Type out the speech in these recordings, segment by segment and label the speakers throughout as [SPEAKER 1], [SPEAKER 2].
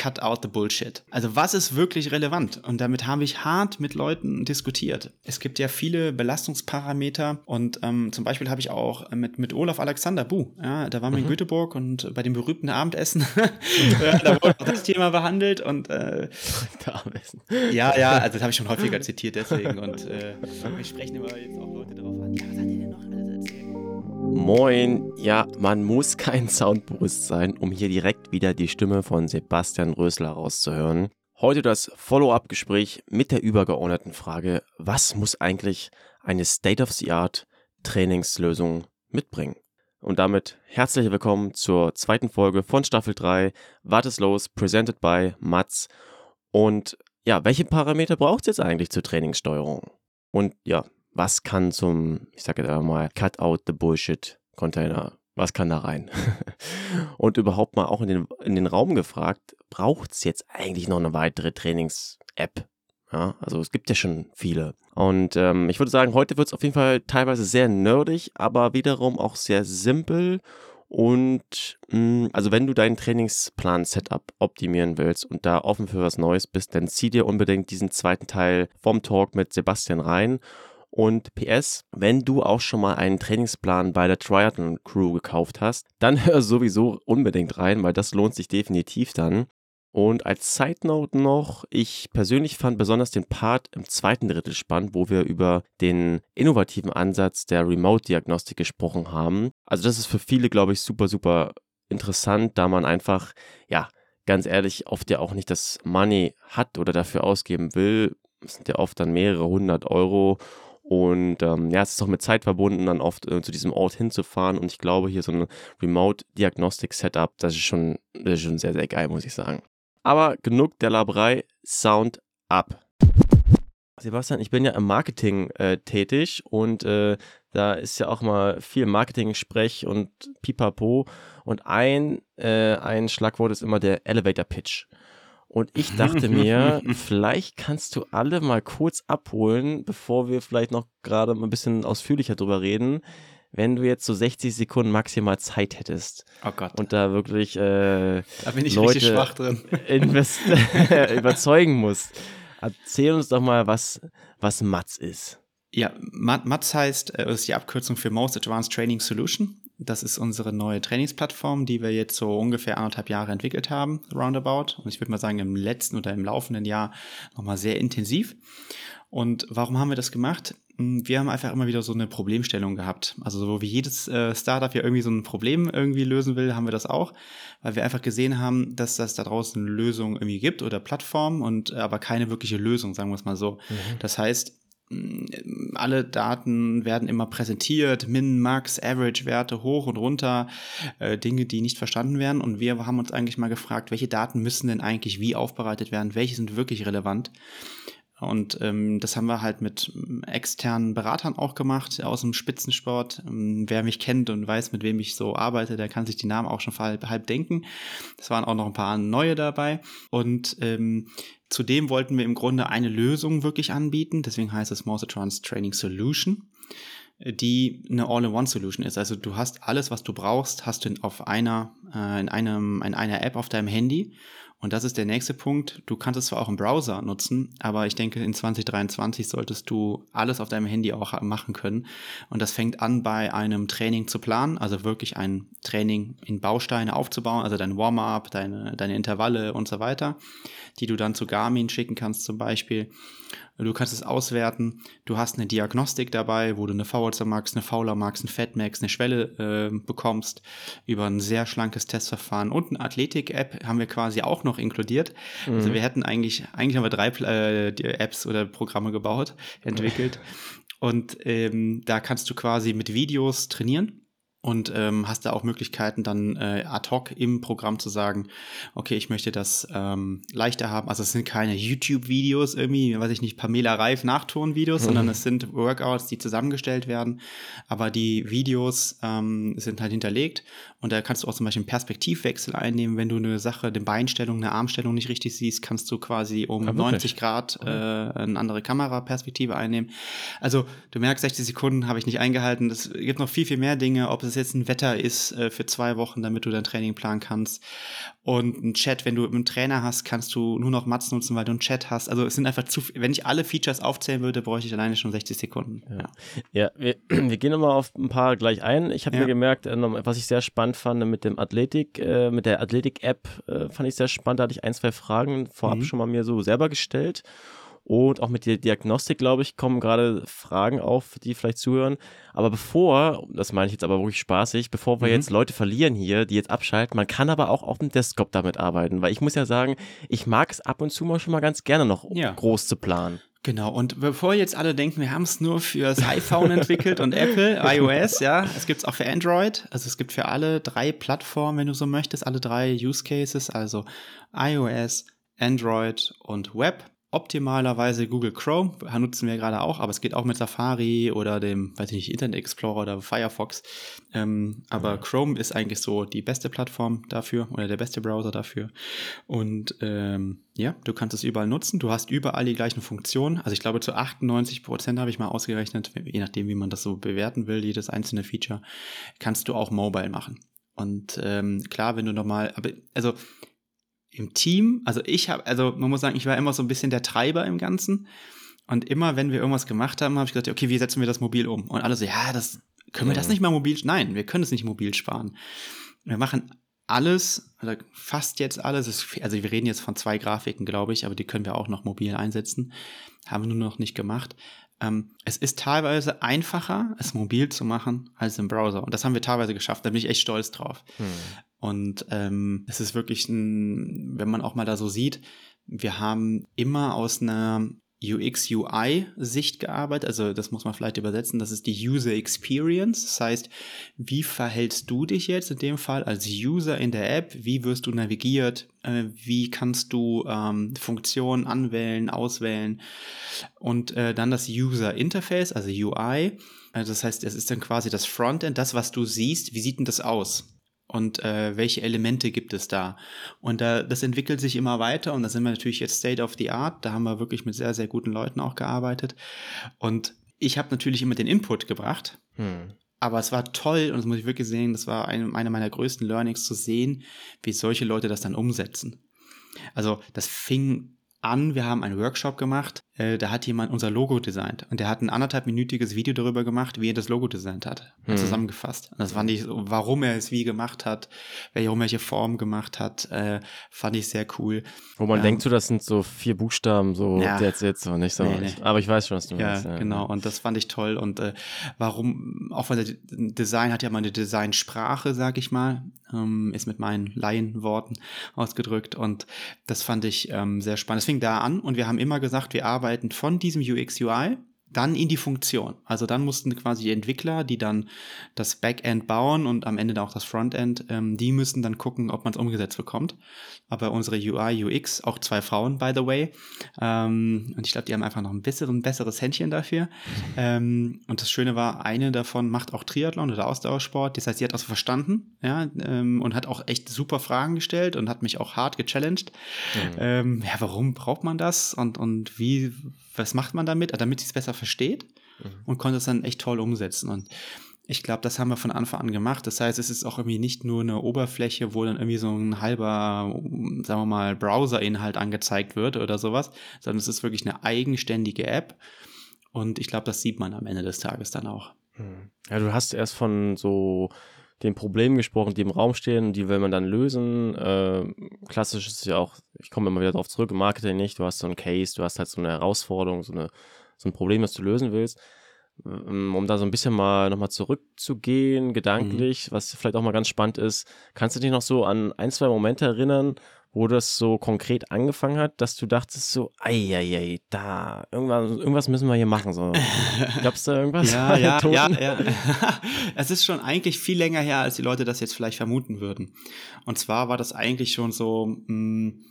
[SPEAKER 1] cut out the bullshit. Also was ist wirklich relevant? Und damit habe ich hart mit Leuten diskutiert. Es gibt ja viele Belastungsparameter und ähm, zum Beispiel habe ich auch mit, mit Olaf Alexander Bu, ja, da waren wir mhm. in Göteborg und bei dem berühmten Abendessen, da wurde auch das Thema behandelt und äh, ja, ja, also das habe ich schon häufiger zitiert deswegen und äh, wir sprechen immer jetzt auch Leute darauf an. Ja, was hat ihr denn?
[SPEAKER 2] Moin, ja, man muss kein Soundbewusst sein, um hier direkt wieder die Stimme von Sebastian Rösler rauszuhören. Heute das Follow-up-Gespräch mit der übergeordneten Frage, was muss eigentlich eine State-of-the-Art Trainingslösung mitbringen? Und damit herzlich willkommen zur zweiten Folge von Staffel 3, Was ist los, presented by Mats. Und ja, welche Parameter braucht es jetzt eigentlich zur Trainingssteuerung? Und ja, was kann zum, ich sage jetzt mal, Cut out the Bullshit Container, was kann da rein? und überhaupt mal auch in den, in den Raum gefragt, braucht es jetzt eigentlich noch eine weitere Trainings-App? Ja, also es gibt ja schon viele. Und ähm, ich würde sagen, heute wird es auf jeden Fall teilweise sehr nerdig, aber wiederum auch sehr simpel. Und mh, hm, also wenn du deinen Trainingsplan-Setup optimieren willst und da offen für was Neues bist, dann zieh dir unbedingt diesen zweiten Teil vom Talk mit Sebastian rein und PS, wenn du auch schon mal einen Trainingsplan bei der Triathlon Crew gekauft hast, dann hör sowieso unbedingt rein, weil das lohnt sich definitiv dann. Und als Side Note noch, ich persönlich fand besonders den Part im zweiten Drittel spannend, wo wir über den innovativen Ansatz der Remote-Diagnostik gesprochen haben. Also das ist für viele, glaube ich, super, super interessant, da man einfach, ja, ganz ehrlich, oft ja auch nicht das Money hat oder dafür ausgeben will. Es sind ja oft dann mehrere hundert Euro und ähm, ja, es ist auch mit Zeit verbunden, dann oft äh, zu diesem Ort hinzufahren. Und ich glaube, hier so ein Remote-Diagnostik-Setup, das ist schon, das ist schon sehr, sehr geil, muss ich sagen. Aber genug der Laberei, Sound ab. Sebastian, ich bin ja im Marketing äh, tätig und äh, da ist ja auch mal viel Marketing-Sprech und Pipapo. Und ein, äh, ein Schlagwort ist immer der Elevator Pitch. Und ich dachte mir, vielleicht kannst du alle mal kurz abholen, bevor wir vielleicht noch gerade ein bisschen ausführlicher drüber reden, wenn du jetzt so 60 Sekunden maximal Zeit hättest.
[SPEAKER 1] Oh Gott.
[SPEAKER 2] Und da wirklich äh,
[SPEAKER 1] da bin ich Leute schwach drin.
[SPEAKER 2] überzeugen musst. Erzähl uns doch mal, was, was Mats ist.
[SPEAKER 1] Ja, MATS heißt, äh, ist die Abkürzung für Most Advanced Training Solution. Das ist unsere neue Trainingsplattform, die wir jetzt so ungefähr anderthalb Jahre entwickelt haben, roundabout. Und ich würde mal sagen, im letzten oder im laufenden Jahr nochmal sehr intensiv. Und warum haben wir das gemacht? Hm, wir haben einfach immer wieder so eine Problemstellung gehabt. Also so wie jedes äh, Startup ja irgendwie so ein Problem irgendwie lösen will, haben wir das auch, weil wir einfach gesehen haben, dass das da draußen Lösungen irgendwie gibt oder Plattformen und äh, aber keine wirkliche Lösung, sagen wir es mal so. Mhm. Das heißt, alle Daten werden immer präsentiert, Min, Max, Average-Werte hoch und runter, äh, Dinge, die nicht verstanden werden. Und wir haben uns eigentlich mal gefragt, welche Daten müssen denn eigentlich wie aufbereitet werden, welche sind wirklich relevant. Und ähm, das haben wir halt mit ähm, externen Beratern auch gemacht aus dem Spitzensport. Ähm, wer mich kennt und weiß, mit wem ich so arbeite, der kann sich die Namen auch schon halb, halb denken. Es waren auch noch ein paar neue dabei. Und ähm, zudem wollten wir im Grunde eine Lösung wirklich anbieten. Deswegen heißt es Mouse Trans Training Solution die eine All-in-One-Solution ist. Also du hast alles, was du brauchst, hast du auf einer, äh, in einem, in einer App auf deinem Handy und das ist der nächste Punkt. Du kannst es zwar auch im Browser nutzen, aber ich denke, in 2023 solltest du alles auf deinem Handy auch machen können. Und das fängt an bei einem Training zu planen, also wirklich ein Training in Bausteine aufzubauen, also dein Warm-up, deine, deine Intervalle und so weiter, die du dann zu Garmin schicken kannst zum Beispiel. Du kannst es auswerten. Du hast eine Diagnostik dabei, wo du eine VHC Max, eine Fauler Max, eine Fat Max, eine Schwelle äh, bekommst über ein sehr schlankes Testverfahren und eine Athletik-App haben wir quasi auch noch inkludiert. Also mhm. Also wir hätten eigentlich, eigentlich haben wir drei äh, Apps oder Programme gebaut, entwickelt. Und ähm, da kannst du quasi mit Videos trainieren und ähm, hast da auch Möglichkeiten dann äh, ad hoc im Programm zu sagen, okay, ich möchte das ähm, leichter haben. Also es sind keine YouTube-Videos irgendwie, weiß ich nicht, Pamela Reif Nachton-Videos, mhm. sondern es sind Workouts, die zusammengestellt werden. Aber die Videos ähm, sind halt hinterlegt und da kannst du auch zum Beispiel einen Perspektivwechsel einnehmen. Wenn du eine Sache, eine Beinstellung, eine Armstellung nicht richtig siehst, kannst du quasi um ja, 90 Grad äh, eine andere Kameraperspektive einnehmen. Also du merkst, 60 Sekunden habe ich nicht eingehalten. Es gibt noch viel, viel mehr Dinge, ob es es jetzt ein Wetter ist äh, für zwei Wochen, damit du dein Training planen kannst. Und ein Chat, wenn du einen Trainer hast, kannst du nur noch Mats nutzen, weil du einen Chat hast. Also es sind einfach zu, wenn ich alle Features aufzählen würde, bräuchte ich alleine schon 60 Sekunden.
[SPEAKER 2] Ja, ja wir, wir gehen nochmal auf ein paar gleich ein. Ich habe ja. mir gemerkt, äh, was ich sehr spannend fand mit dem Athletik, äh, mit der Athletik-App, äh, fand ich sehr spannend. Da hatte ich ein, zwei Fragen vorab mhm. schon mal mir so selber gestellt. Und auch mit der Diagnostik, glaube ich, kommen gerade Fragen auf, die vielleicht zuhören. Aber bevor, das meine ich jetzt aber wirklich spaßig, bevor wir mhm. jetzt Leute verlieren hier, die jetzt abschalten, man kann aber auch auf dem Desktop damit arbeiten. Weil ich muss ja sagen, ich mag es ab und zu mal schon mal ganz gerne noch ja. groß zu planen.
[SPEAKER 1] Genau, und bevor jetzt alle denken, wir haben es nur fürs iPhone entwickelt und Apple, iOS, ja, es gibt es auch für Android, also es gibt für alle drei Plattformen, wenn du so möchtest, alle drei Use Cases, also iOS, Android und Web optimalerweise Google Chrome, nutzen wir gerade auch, aber es geht auch mit Safari oder dem, weiß ich nicht, Internet Explorer oder Firefox. Ähm, aber mhm. Chrome ist eigentlich so die beste Plattform dafür oder der beste Browser dafür. Und ähm, ja, du kannst es überall nutzen. Du hast überall die gleichen Funktionen. Also ich glaube, zu 98 Prozent habe ich mal ausgerechnet, je nachdem, wie man das so bewerten will, jedes einzelne Feature, kannst du auch mobile machen. Und ähm, klar, wenn du nochmal, aber also im Team, also ich habe, also man muss sagen, ich war immer so ein bisschen der Treiber im Ganzen. Und immer, wenn wir irgendwas gemacht haben, habe ich gesagt, okay, wie setzen wir das mobil um? Und alle so, ja, das können wir das nicht mal mobil? Nein, wir können es nicht mobil sparen. Wir machen alles, oder fast jetzt alles, also wir reden jetzt von zwei Grafiken, glaube ich, aber die können wir auch noch mobil einsetzen. Haben wir nur noch nicht gemacht. Ähm, es ist teilweise einfacher, es mobil zu machen, als im Browser. Und das haben wir teilweise geschafft. Da bin ich echt stolz drauf. Hm. Und ähm, es ist wirklich ein, wenn man auch mal da so sieht, wir haben immer aus einer UX-UI-Sicht gearbeitet. Also das muss man vielleicht übersetzen. Das ist die User Experience. Das heißt, wie verhältst du dich jetzt in dem Fall als User in der App? Wie wirst du navigiert? Äh, wie kannst du ähm, Funktionen anwählen, auswählen? Und äh, dann das User Interface, also UI. Also das heißt, es ist dann quasi das Frontend, das, was du siehst. Wie sieht denn das aus? Und äh, welche Elemente gibt es da. Und da, das entwickelt sich immer weiter und da sind wir natürlich jetzt State of the Art. Da haben wir wirklich mit sehr, sehr guten Leuten auch gearbeitet. Und ich habe natürlich immer den Input gebracht. Hm. Aber es war toll und das muss ich wirklich sehen, das war eine, eine meiner größten Learnings zu sehen, wie solche Leute das dann umsetzen. Also das fing an, wir haben einen Workshop gemacht, äh, da hat jemand unser Logo designt und der hat ein anderthalbminütiges Video darüber gemacht, wie er das Logo designt hat, hm. zusammengefasst. Und das fand ich, warum er es wie gemacht hat, welche, welche Form gemacht hat, äh, fand ich sehr cool.
[SPEAKER 2] Wo man ähm, denkt, so das sind so vier Buchstaben, so ja, jetzt jetzt so nicht so. Nee, nee. Aber ich weiß schon, was du
[SPEAKER 1] ja,
[SPEAKER 2] meinst.
[SPEAKER 1] Ja, genau. Und das fand ich toll und äh, warum, auch weil der Design hat ja mal eine Designsprache, sag ich mal, ähm, ist mit meinen Laienworten ausgedrückt und das fand ich ähm, sehr spannend. Es fing da an und wir haben immer gesagt, wir arbeiten von diesem UX-UI dann in die Funktion. Also dann mussten quasi die Entwickler, die dann das Backend bauen und am Ende auch das Frontend, ähm, die müssen dann gucken, ob man es umgesetzt bekommt. Aber unsere UI, UX, auch zwei Frauen, by the way, ähm, und ich glaube, die haben einfach noch ein bisschen, besseres Händchen dafür. Ähm, und das Schöne war, eine davon macht auch Triathlon oder Ausdauersport. Das heißt, sie hat das verstanden, ja, ähm, und hat auch echt super Fragen gestellt und hat mich auch hart gechallenged. Mhm. Ähm, ja, warum braucht man das und, und wie was macht man damit, damit sie es besser versteht mhm. und konnte es dann echt toll umsetzen. Und ich glaube, das haben wir von Anfang an gemacht. Das heißt, es ist auch irgendwie nicht nur eine Oberfläche, wo dann irgendwie so ein halber, sagen wir mal, Browser-Inhalt angezeigt wird oder sowas, sondern es ist wirklich eine eigenständige App. Und ich glaube, das sieht man am Ende des Tages dann auch.
[SPEAKER 2] Mhm. Ja, du hast erst von so den Problemen gesprochen, die im Raum stehen, die will man dann lösen. Äh, klassisch ist ja auch, ich komme immer wieder darauf zurück, im Marketing nicht, du hast so einen Case, du hast halt so eine Herausforderung, so, eine, so ein Problem, das du lösen willst. Ähm, um da so ein bisschen mal nochmal zurückzugehen, gedanklich, mhm. was vielleicht auch mal ganz spannend ist, kannst du dich noch so an ein, zwei Momente erinnern, wo das so konkret angefangen hat, dass du dachtest so, ei, da, irgendwas, irgendwas müssen wir hier machen. So. Gab's da irgendwas?
[SPEAKER 1] Ja, ja, ja, ja. es ist schon eigentlich viel länger her, als die Leute das jetzt vielleicht vermuten würden. Und zwar war das eigentlich schon so, mh, hm,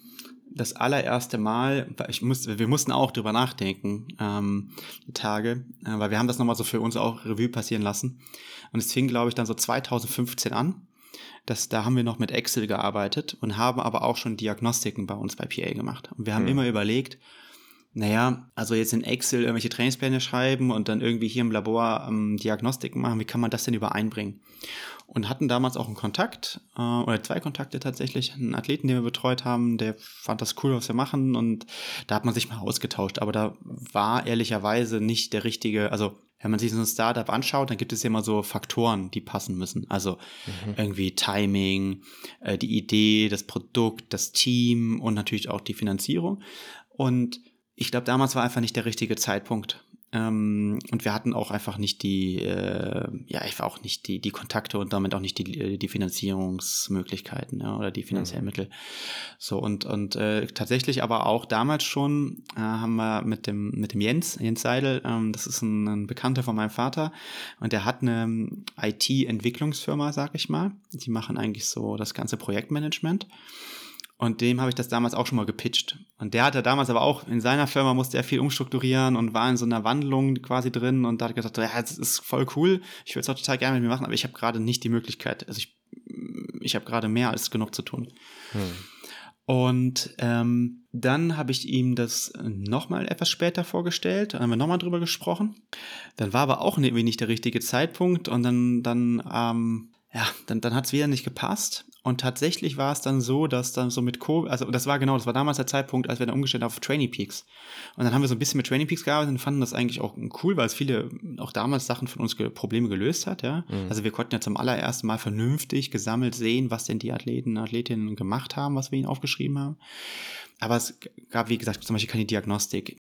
[SPEAKER 1] das allererste Mal, ich musste, wir mussten auch drüber nachdenken, ähm, Tage, äh, weil wir haben das nochmal so für uns auch Revue passieren lassen. Und es fing, glaube ich, dann so 2015 an das, da haben wir noch mit Excel gearbeitet und haben aber auch schon Diagnostiken bei uns bei PA gemacht. Und wir haben mhm. immer überlegt, naja, also jetzt in Excel irgendwelche Trainingspläne schreiben und dann irgendwie hier im Labor ähm, Diagnostiken machen, wie kann man das denn übereinbringen? Und hatten damals auch einen Kontakt, äh, oder zwei Kontakte tatsächlich, einen Athleten, den wir betreut haben, der fand das cool, was wir machen und da hat man sich mal ausgetauscht, aber da war ehrlicherweise nicht der richtige, also wenn man sich so ein Startup anschaut, dann gibt es ja immer so Faktoren, die passen müssen. Also mhm. irgendwie Timing, äh, die Idee, das Produkt, das Team und natürlich auch die Finanzierung. Und ich glaube, damals war einfach nicht der richtige Zeitpunkt. Ähm, und wir hatten auch einfach nicht die, äh, ja, einfach auch nicht die, die Kontakte und damit auch nicht die, äh, die Finanzierungsmöglichkeiten ja, oder die finanziellen mhm. Mittel. So und, und äh, tatsächlich aber auch damals schon äh, haben wir mit dem, mit dem Jens, Jens Seidel, ähm, das ist ein, ein Bekannter von meinem Vater und der hat eine IT-Entwicklungsfirma, sag ich mal. Die machen eigentlich so das ganze Projektmanagement. Und dem habe ich das damals auch schon mal gepitcht. Und der hatte damals aber auch, in seiner Firma musste er viel umstrukturieren und war in so einer Wandlung quasi drin und da hat gesagt, ja, das ist voll cool, ich würde es auch total gerne mit mir machen, aber ich habe gerade nicht die Möglichkeit. Also ich, ich habe gerade mehr als genug zu tun. Hm. Und ähm, dann habe ich ihm das nochmal etwas später vorgestellt, dann haben wir nochmal drüber gesprochen. Dann war aber auch irgendwie nicht der richtige Zeitpunkt und dann, dann ähm, ja, dann, dann hat es wieder nicht gepasst. Und tatsächlich war es dann so, dass dann so mit Covid, also das war genau, das war damals der Zeitpunkt, als wir dann umgestellt haben auf Training Peaks. Und dann haben wir so ein bisschen mit Training Peaks gearbeitet und fanden das eigentlich auch cool, weil es viele auch damals Sachen von uns ge Probleme gelöst hat, ja. Mhm. Also wir konnten ja zum allerersten Mal vernünftig gesammelt sehen, was denn die Athleten und Athletinnen gemacht haben, was wir ihnen aufgeschrieben haben. Aber es gab, wie gesagt, zum Beispiel keine Diagnostik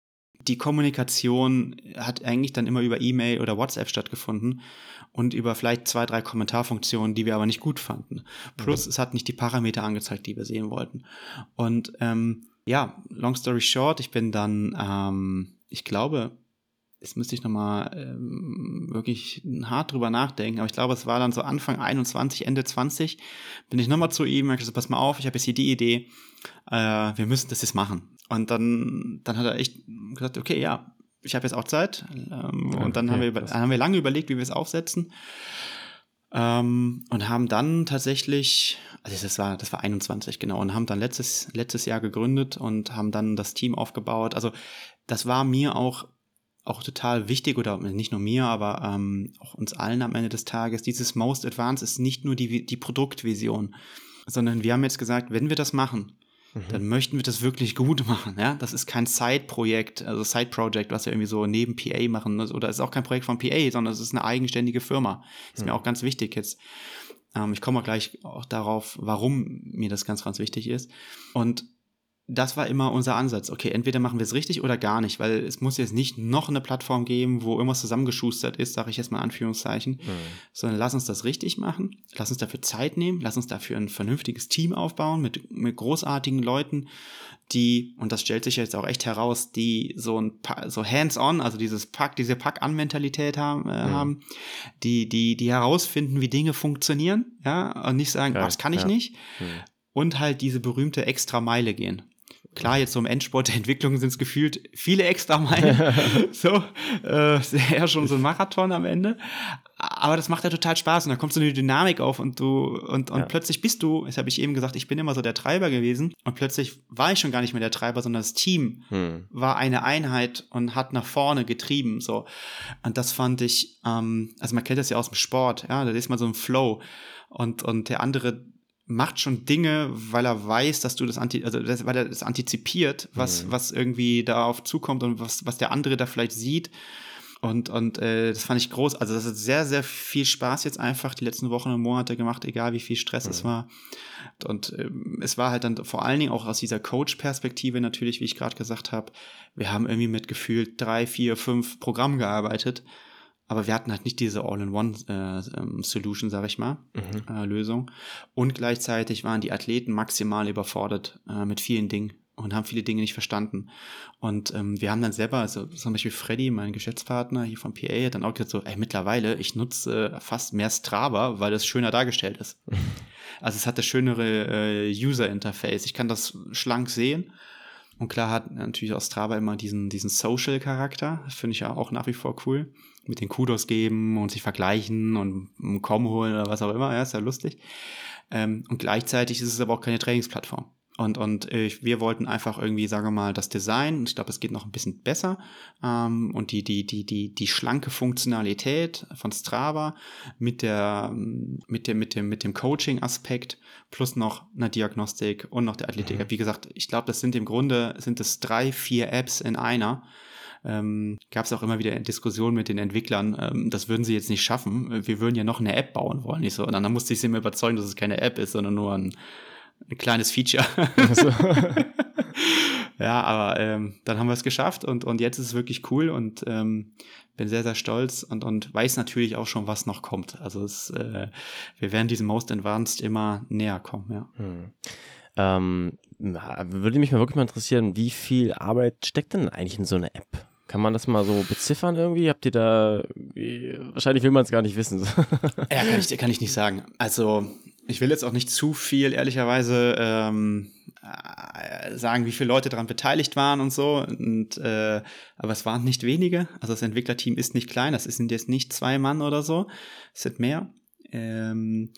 [SPEAKER 1] die Kommunikation hat eigentlich dann immer über E-Mail oder WhatsApp stattgefunden und über vielleicht zwei, drei Kommentarfunktionen, die wir aber nicht gut fanden. Plus, mhm. es hat nicht die Parameter angezeigt, die wir sehen wollten. Und ähm, ja, long story short, ich bin dann, ähm, ich glaube, jetzt müsste ich nochmal ähm, wirklich hart drüber nachdenken, aber ich glaube, es war dann so Anfang 21, Ende 20, bin ich nochmal zu ihm und gesagt, pass mal auf, ich habe jetzt hier die Idee, äh, wir müssen das jetzt machen. Und dann, dann hat er echt gesagt, okay, ja, ich habe jetzt auch Zeit. Ähm, ja, und dann okay, haben, wir, haben wir lange überlegt, wie wir es aufsetzen. Ähm, und haben dann tatsächlich, also das war, das war 21, genau, und haben dann letztes, letztes Jahr gegründet und haben dann das Team aufgebaut. Also das war mir auch auch total wichtig oder nicht nur mir, aber ähm, auch uns allen am Ende des Tages. Dieses Most Advanced ist nicht nur die, die Produktvision, sondern wir haben jetzt gesagt, wenn wir das machen, mhm. dann möchten wir das wirklich gut machen. Ja, das ist kein Side-Projekt, also Side-Project, was wir irgendwie so neben PA machen oder ist auch kein Projekt von PA, sondern es ist eine eigenständige Firma. Ist mhm. mir auch ganz wichtig jetzt. Ähm, ich komme gleich auch darauf, warum mir das ganz, ganz wichtig ist. Und das war immer unser Ansatz. Okay, entweder machen wir es richtig oder gar nicht, weil es muss jetzt nicht noch eine Plattform geben, wo irgendwas zusammengeschustert ist, sage ich jetzt mal in Anführungszeichen, mhm. sondern lass uns das richtig machen, lass uns dafür Zeit nehmen, lass uns dafür ein vernünftiges Team aufbauen mit, mit großartigen Leuten, die, und das stellt sich jetzt auch echt heraus, die so ein so hands-on, also dieses Pack, diese Pack-an-Mentalität haben, äh, mhm. haben, die, die, die herausfinden, wie Dinge funktionieren, ja, und nicht sagen, ja, oh, das kann ich ja. nicht. Mhm. Und halt diese berühmte Extra-Meile gehen. Klar, jetzt so im Endsport der Entwicklung sind es gefühlt viele extra Meilen. so, äh, eher schon so ein Marathon am Ende. Aber das macht ja total Spaß und da kommt so eine Dynamik auf und du, und, und ja. plötzlich bist du, das habe ich eben gesagt, ich bin immer so der Treiber gewesen und plötzlich war ich schon gar nicht mehr der Treiber, sondern das Team hm. war eine Einheit und hat nach vorne getrieben, so. Und das fand ich, ähm, also man kennt das ja aus dem Sport, ja, da ist mal so ein Flow und, und der andere macht schon Dinge, weil er weiß, dass du das anti, also das, weil er das antizipiert, was, mhm. was irgendwie darauf zukommt und was, was der andere da vielleicht sieht. Und, und äh, das fand ich groß. Also das hat sehr, sehr viel Spaß jetzt einfach die letzten Wochen und Monate gemacht, egal wie viel Stress mhm. es war. Und äh, es war halt dann vor allen Dingen auch aus dieser Coach-Perspektive natürlich, wie ich gerade gesagt habe, wir haben irgendwie mit gefühlt drei, vier, fünf Programmen gearbeitet aber wir hatten halt nicht diese All-in-One-Solution, äh, sag ich mal, mhm. äh, Lösung. Und gleichzeitig waren die Athleten maximal überfordert äh, mit vielen Dingen und haben viele Dinge nicht verstanden. Und ähm, wir haben dann selber, also zum Beispiel Freddy, mein Geschäftspartner hier vom PA, hat dann auch gesagt so, ey, mittlerweile, ich nutze fast mehr Strava, weil es schöner dargestellt ist. also es hat das schönere äh, User-Interface. Ich kann das schlank sehen. Und klar hat natürlich auch Strava immer diesen, diesen Social-Charakter. Das finde ich ja auch nach wie vor cool mit den Kudos geben und sich vergleichen und einen holen oder was auch immer, ja, ist ja lustig. Ähm, und gleichzeitig ist es aber auch keine Trainingsplattform. Und, und äh, wir wollten einfach irgendwie, sagen wir mal, das Design, ich glaube, es geht noch ein bisschen besser, ähm, und die, die, die, die, die schlanke Funktionalität von Strava mit der, mit dem, mit dem, mit dem Coaching-Aspekt plus noch eine Diagnostik und noch der Athletik. Mhm. Wie gesagt, ich glaube, das sind im Grunde, sind es drei, vier Apps in einer ähm, gab es auch immer wieder Diskussionen mit den Entwicklern, ähm, das würden sie jetzt nicht schaffen. Wir würden ja noch eine App bauen wollen. Nicht so. Und dann musste ich sie immer überzeugen, dass es keine App ist, sondern nur ein, ein kleines Feature. Also. ja, aber ähm, dann haben wir es geschafft und, und jetzt ist es wirklich cool und ähm, bin sehr, sehr stolz und, und weiß natürlich auch schon, was noch kommt. Also es, äh, wir werden diesem Most Advanced immer näher kommen, ja. Hm.
[SPEAKER 2] Ähm, würde mich mal wirklich mal interessieren, wie viel Arbeit steckt denn eigentlich in so eine App? Kann man das mal so beziffern irgendwie? Habt ihr da, wahrscheinlich will man es gar nicht wissen.
[SPEAKER 1] ja, kann ich, kann ich nicht sagen. Also, ich will jetzt auch nicht zu viel, ehrlicherweise, ähm, äh, sagen, wie viele Leute daran beteiligt waren und so. Und, äh, aber es waren nicht wenige. Also das Entwicklerteam ist nicht klein. Das sind jetzt nicht zwei Mann oder so. Es sind mehr. Ähm,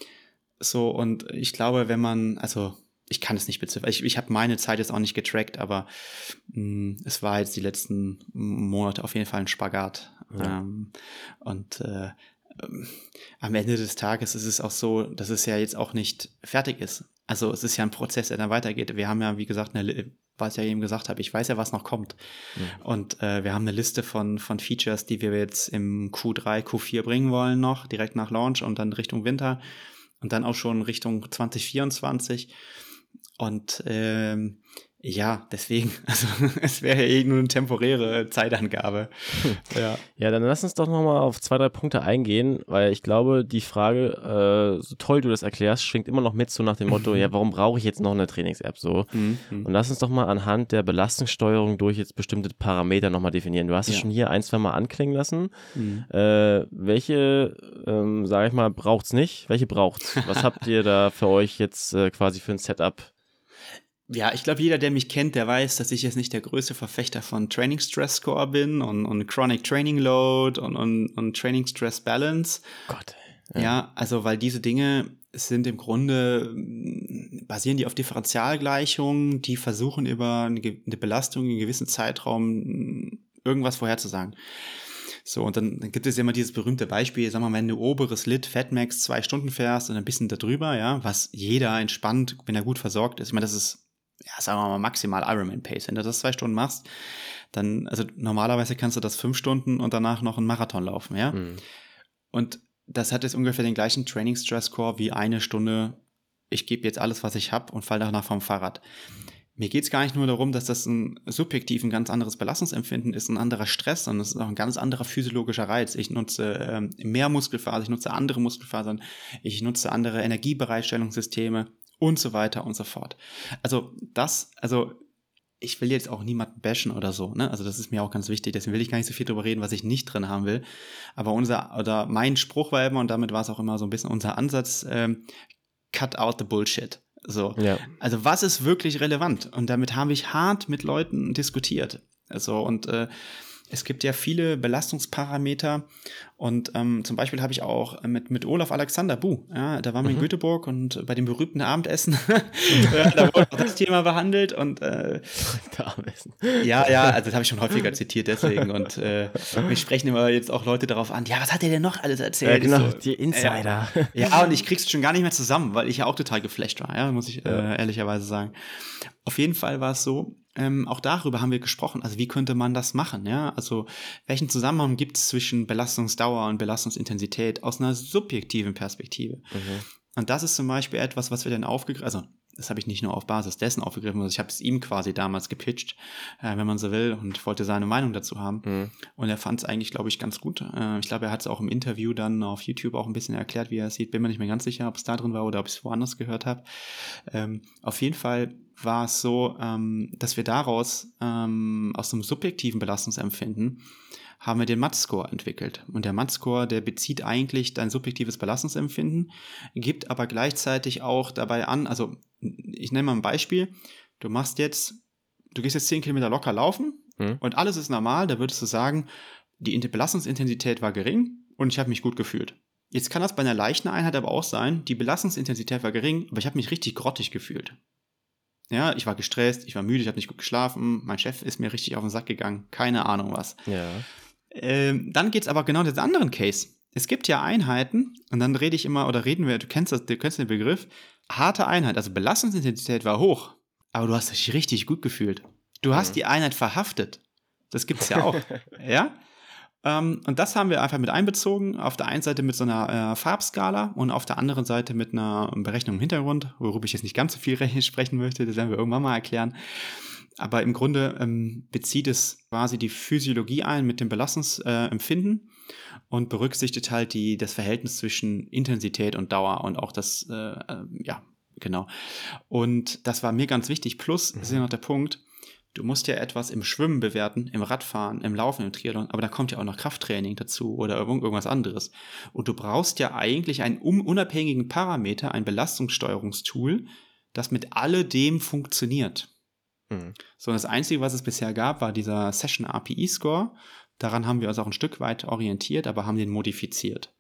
[SPEAKER 1] so, und ich glaube, wenn man, also ich kann es nicht beziffern. Ich, ich habe meine Zeit jetzt auch nicht getrackt, aber mh, mm, es war jetzt die letzten Monate auf jeden Fall ein Spagat. Ja. Ähm, und äh, ähm, am Ende des Tages ist es auch so, dass es ja jetzt auch nicht fertig ist. Also es ist ja ein Prozess, der dann weitergeht. Wir haben ja, wie gesagt, eine, was ich ja eben gesagt habe, ich weiß ja, was noch kommt. Mhm. Und äh, wir haben eine Liste von, von Features, die wir jetzt im Q3, Q4 bringen wollen noch, direkt nach Launch und dann Richtung Winter und dann auch schon Richtung 2024. Und ähm, ja, deswegen, also es wäre ja eh nur eine temporäre Zeitangabe.
[SPEAKER 2] Hm. Ja. ja, dann lass uns doch nochmal auf zwei, drei Punkte eingehen, weil ich glaube, die Frage, äh, so toll du das erklärst, schwingt immer noch mit so nach dem Motto, ja, warum brauche ich jetzt noch eine Trainings-App so? Mhm. Und lass uns doch mal anhand der Belastungssteuerung durch jetzt bestimmte Parameter nochmal definieren. Du hast es schon hier ein, zwei Mal anklingen lassen. Mhm. Äh, welche, ähm, sage ich mal, braucht es nicht? Welche braucht es? Was habt ihr da für euch jetzt äh, quasi für ein Setup
[SPEAKER 1] ja, ich glaube, jeder, der mich kennt, der weiß, dass ich jetzt nicht der größte Verfechter von Training Stress Score bin und, und Chronic Training Load und, und, und Training Stress Balance.
[SPEAKER 2] Gott.
[SPEAKER 1] Ja. ja, also weil diese Dinge sind im Grunde, basieren die auf Differentialgleichungen, die versuchen über eine, eine Belastung in einem gewissen Zeitraum irgendwas vorherzusagen. So, und dann, dann gibt es ja immer dieses berühmte Beispiel, sag mal, wenn du oberes Lit Fatmax zwei Stunden fährst und ein bisschen darüber, ja, was jeder entspannt, wenn er gut versorgt ist. Ich meine, das ist ja, sagen wir mal, maximal Ironman Pace. Wenn du das zwei Stunden machst, dann, also normalerweise kannst du das fünf Stunden und danach noch einen Marathon laufen, ja. Mhm. Und das hat jetzt ungefähr den gleichen Training Stress Score wie eine Stunde, ich gebe jetzt alles, was ich habe und fall danach vom Fahrrad. Mir geht es gar nicht nur darum, dass das ein subjektiv ein ganz anderes Belastungsempfinden ist, ein anderer Stress, sondern es ist auch ein ganz anderer physiologischer Reiz. Ich nutze ähm, mehr Muskelfasern, ich nutze andere Muskelfasern, ich nutze andere Energiebereitstellungssysteme und so weiter und so fort. Also das, also ich will jetzt auch niemanden bashen oder so, ne? Also das ist mir auch ganz wichtig, deswegen will ich gar nicht so viel drüber reden, was ich nicht drin haben will. Aber unser, oder mein Spruch war immer, und damit war es auch immer so ein bisschen unser Ansatz, ähm, cut out the bullshit. So. Ja. Also was ist wirklich relevant? Und damit habe ich hart mit Leuten diskutiert. Also und äh, es gibt ja viele Belastungsparameter und ähm, zum Beispiel habe ich auch mit, mit Olaf Alexander Bu, ja, da waren wir mhm. in Göteborg und bei dem berühmten Abendessen, ja, da wurde auch das Thema behandelt und äh, Abendessen. ja, ja, also das habe ich schon häufiger zitiert deswegen und äh, mich sprechen immer jetzt auch Leute darauf an, ja, was hat der denn noch alles erzählt?
[SPEAKER 2] Ja, genau, so, die Insider.
[SPEAKER 1] Ja, ja, und ich krieg's schon gar nicht mehr zusammen, weil ich ja auch total geflasht war, ja, muss ich äh, ehrlicherweise sagen. Auf jeden Fall war es so, ähm, auch darüber haben wir gesprochen. Also wie könnte man das machen? Ja, also welchen Zusammenhang gibt es zwischen Belastungsdauer und Belastungsintensität aus einer subjektiven Perspektive? Mhm. Und das ist zum Beispiel etwas, was wir dann aufgegriffen, also das habe ich nicht nur auf Basis dessen aufgegriffen, also ich habe es ihm quasi damals gepitcht, äh, wenn man so will, und wollte seine Meinung dazu haben. Mhm. Und er fand es eigentlich, glaube ich, ganz gut. Äh, ich glaube, er hat es auch im Interview dann auf YouTube auch ein bisschen erklärt, wie er es sieht. Bin mir nicht mehr ganz sicher, ob es da drin war oder ob ich es woanders gehört habe. Ähm, auf jeden Fall war es so, ähm, dass wir daraus ähm, aus einem subjektiven Belastungsempfinden haben wir den MAT-Score entwickelt. Und der MAT-Score, der bezieht eigentlich dein subjektives Belastungsempfinden, gibt aber gleichzeitig auch dabei an, also ich nenne mal ein Beispiel, du machst jetzt, du gehst jetzt 10 Kilometer locker laufen hm. und alles ist normal, da würdest du sagen, die Belastungsintensität war gering und ich habe mich gut gefühlt. Jetzt kann das bei einer leichten Einheit aber auch sein, die Belastungsintensität war gering, aber ich habe mich richtig grottig gefühlt. Ja, ich war gestresst, ich war müde, ich habe nicht gut geschlafen, mein Chef ist mir richtig auf den Sack gegangen, keine Ahnung was.
[SPEAKER 2] Ja.
[SPEAKER 1] Ähm, dann geht es aber genau in den anderen Case. Es gibt ja Einheiten, und dann rede ich immer, oder reden wir, du kennst, das, du kennst den Begriff, harte Einheit, also Belastungsintensität war hoch, aber du hast dich richtig gut gefühlt. Du hast mhm. die Einheit verhaftet. Das gibt es ja auch. ja? Ähm, und das haben wir einfach mit einbezogen. Auf der einen Seite mit so einer äh, Farbskala und auf der anderen Seite mit einer Berechnung im Hintergrund, worüber ich jetzt nicht ganz so viel sprechen möchte, das werden wir irgendwann mal erklären. Aber im Grunde ähm, bezieht es quasi die Physiologie ein mit dem Belastungsempfinden äh, und berücksichtigt halt die, das Verhältnis zwischen Intensität und Dauer und auch das, äh, äh, ja, genau. Und das war mir ganz wichtig. Plus mhm. ist ja noch der Punkt, du musst ja etwas im Schwimmen bewerten, im Radfahren, im Laufen, im Triathlon, aber da kommt ja auch noch Krafttraining dazu oder irgendwas anderes. Und du brauchst ja eigentlich einen unabhängigen Parameter, ein Belastungssteuerungstool, das mit alledem funktioniert. Mhm. So, das Einzige, was es bisher gab, war dieser Session API Score. Daran haben wir uns auch ein Stück weit orientiert, aber haben den modifiziert